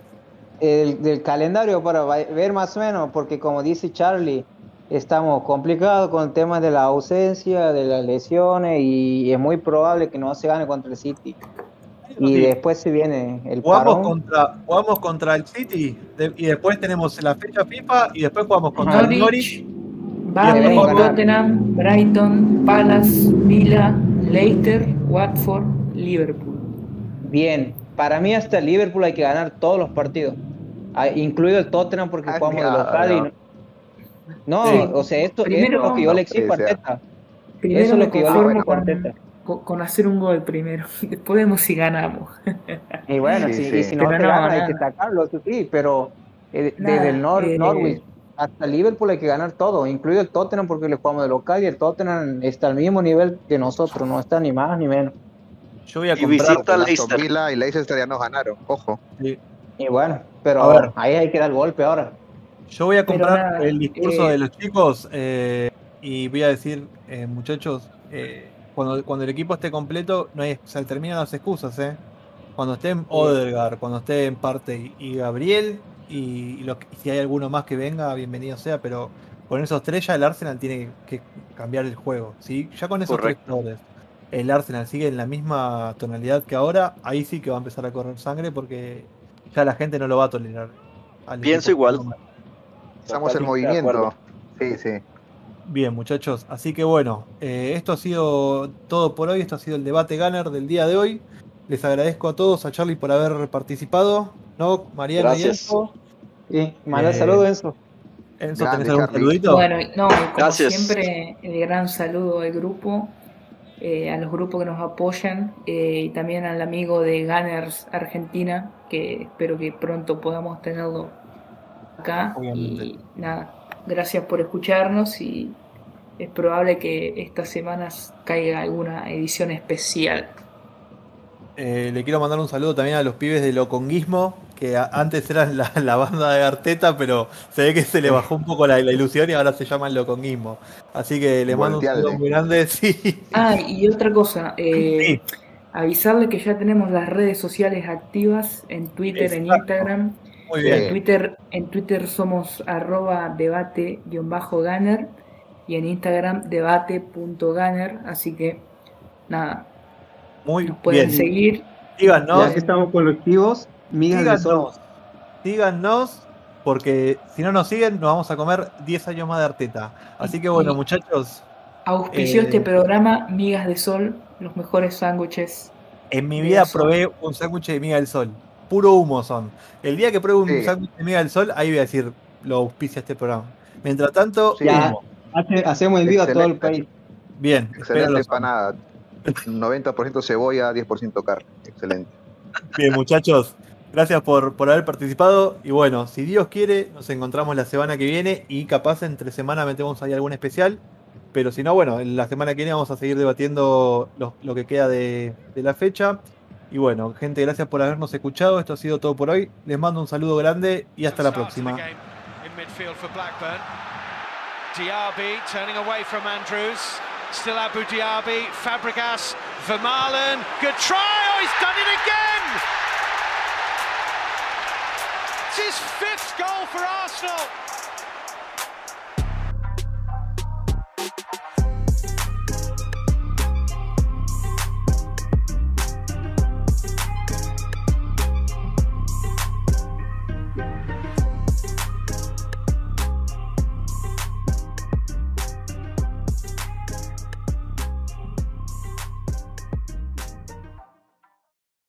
El del calendario para ver más o menos, porque como dice Charlie, estamos complicados con el tema de la ausencia, de las lesiones y es muy probable que no se gane contra el City. Y después se viene el jugamos parón. contra jugamos contra el City de, y después tenemos la fecha FIFA y después jugamos contra Norwich, el Norwich. Burnley, Tottenham, Brighton, Palace, Villa, Leicester, Watford, Liverpool. Bien, para mí hasta el Liverpool hay que ganar todos los partidos, incluido el Tottenham porque ah, jugamos de local y no, no sí. o sea, esto, Primero, es lo que yo le exijo a Arteta. Eso es lo que yo le exijo a Arteta con hacer un gol primero. <laughs> Después vemos si ganamos. Y bueno, sí, si, sí. Y si no se gana, hay que sacarlo, sí, pero eh, nada, desde el Nor eh, Norwich hasta Liverpool hay que ganar todo, incluido el Tottenham porque le jugamos de local y el Tottenham está al mismo nivel que nosotros, no está ni más ni menos. Yo voy a y comprar visita Leicester. Villa y Leicester ya nos ganaron, ojo. Sí. Y bueno, pero a ver. ahí hay que dar el golpe ahora. Yo voy a comprar nada, el discurso eh, de los chicos eh, y voy a decir, eh, muchachos, eh, cuando, cuando el equipo esté completo, no hay, se terminan las excusas, ¿eh? Cuando estén Odegaard, cuando esté en parte y, y Gabriel, y, y, lo, y, si hay alguno más que venga, bienvenido sea, pero con esos tres ya el Arsenal tiene que cambiar el juego. ¿sí? Ya con esos Correcto. tres jugadores, el Arsenal sigue en la misma tonalidad que ahora, ahí sí que va a empezar a correr sangre porque ya la gente no lo va a tolerar. Pienso igual. Estamos en movimiento. Sí, sí. Bien, muchachos. Así que bueno, eh, esto ha sido todo por hoy. Esto ha sido el debate Gunner del día de hoy. Les agradezco a todos, a Charlie por haber participado. ¿No? Mariana Gracias. y Enzo. Sí, manda eh, saludos, Enzo. Enzo, ¿tenés algún saludito? Bueno, no, como Gracias. siempre, el gran saludo al grupo, eh, a los grupos que nos apoyan eh, y también al amigo de Gunners Argentina, que espero que pronto podamos tenerlo acá. Y nada, gracias por escucharnos y es probable que estas semanas caiga alguna edición especial. Eh, le quiero mandar un saludo también a los pibes de Loconguismo, que antes eran <laughs> la, banda de Arteta, pero se ve que se le bajó un poco la, ilusión y ahora se llaman Loconguismo. Así que les mando un saludo muy grande. <laughs> Sí. Ah, y otra cosa, eh, avisarle que ya tenemos las redes sociales activas en Twitter, en Instagram. Muy bien. En Twitter, en Twitter somos arroba debate-ganner y en Instagram debate.ganner. Así que nada, muy pueden seguir. Díganos. Ya que estamos colectivos, díganos. Díganos, porque si no nos siguen, nos vamos a comer 10 años más de Arteta. Así que bueno, muchachos. Auspició este eh, programa Migas de Sol, los mejores sándwiches. En mi vida probé un sándwich de miga del sol. Puro humo son. El día que pruebe un sándwich de miga del sol, ahí voy a decir, lo auspicia este programa. Mientras tanto, hacemos el a todo el país. Bien. Excelente empanada. 90% cebolla, 10% carne. Excelente. Bien, muchachos. Gracias por, por haber participado. Y bueno, si Dios quiere, nos encontramos la semana que viene y capaz entre semana metemos ahí algún especial. Pero si no, bueno, en la semana que viene vamos a seguir debatiendo lo, que queda de, de, la fecha. Y bueno, gente, gracias por habernos escuchado. Esto ha sido todo por hoy. Les mando un saludo grande y hasta la próxima. Still Abu Dhabi, Fabregas, Vermaelen. Good try. Oh, he's done it again. It's his fifth goal for Arsenal.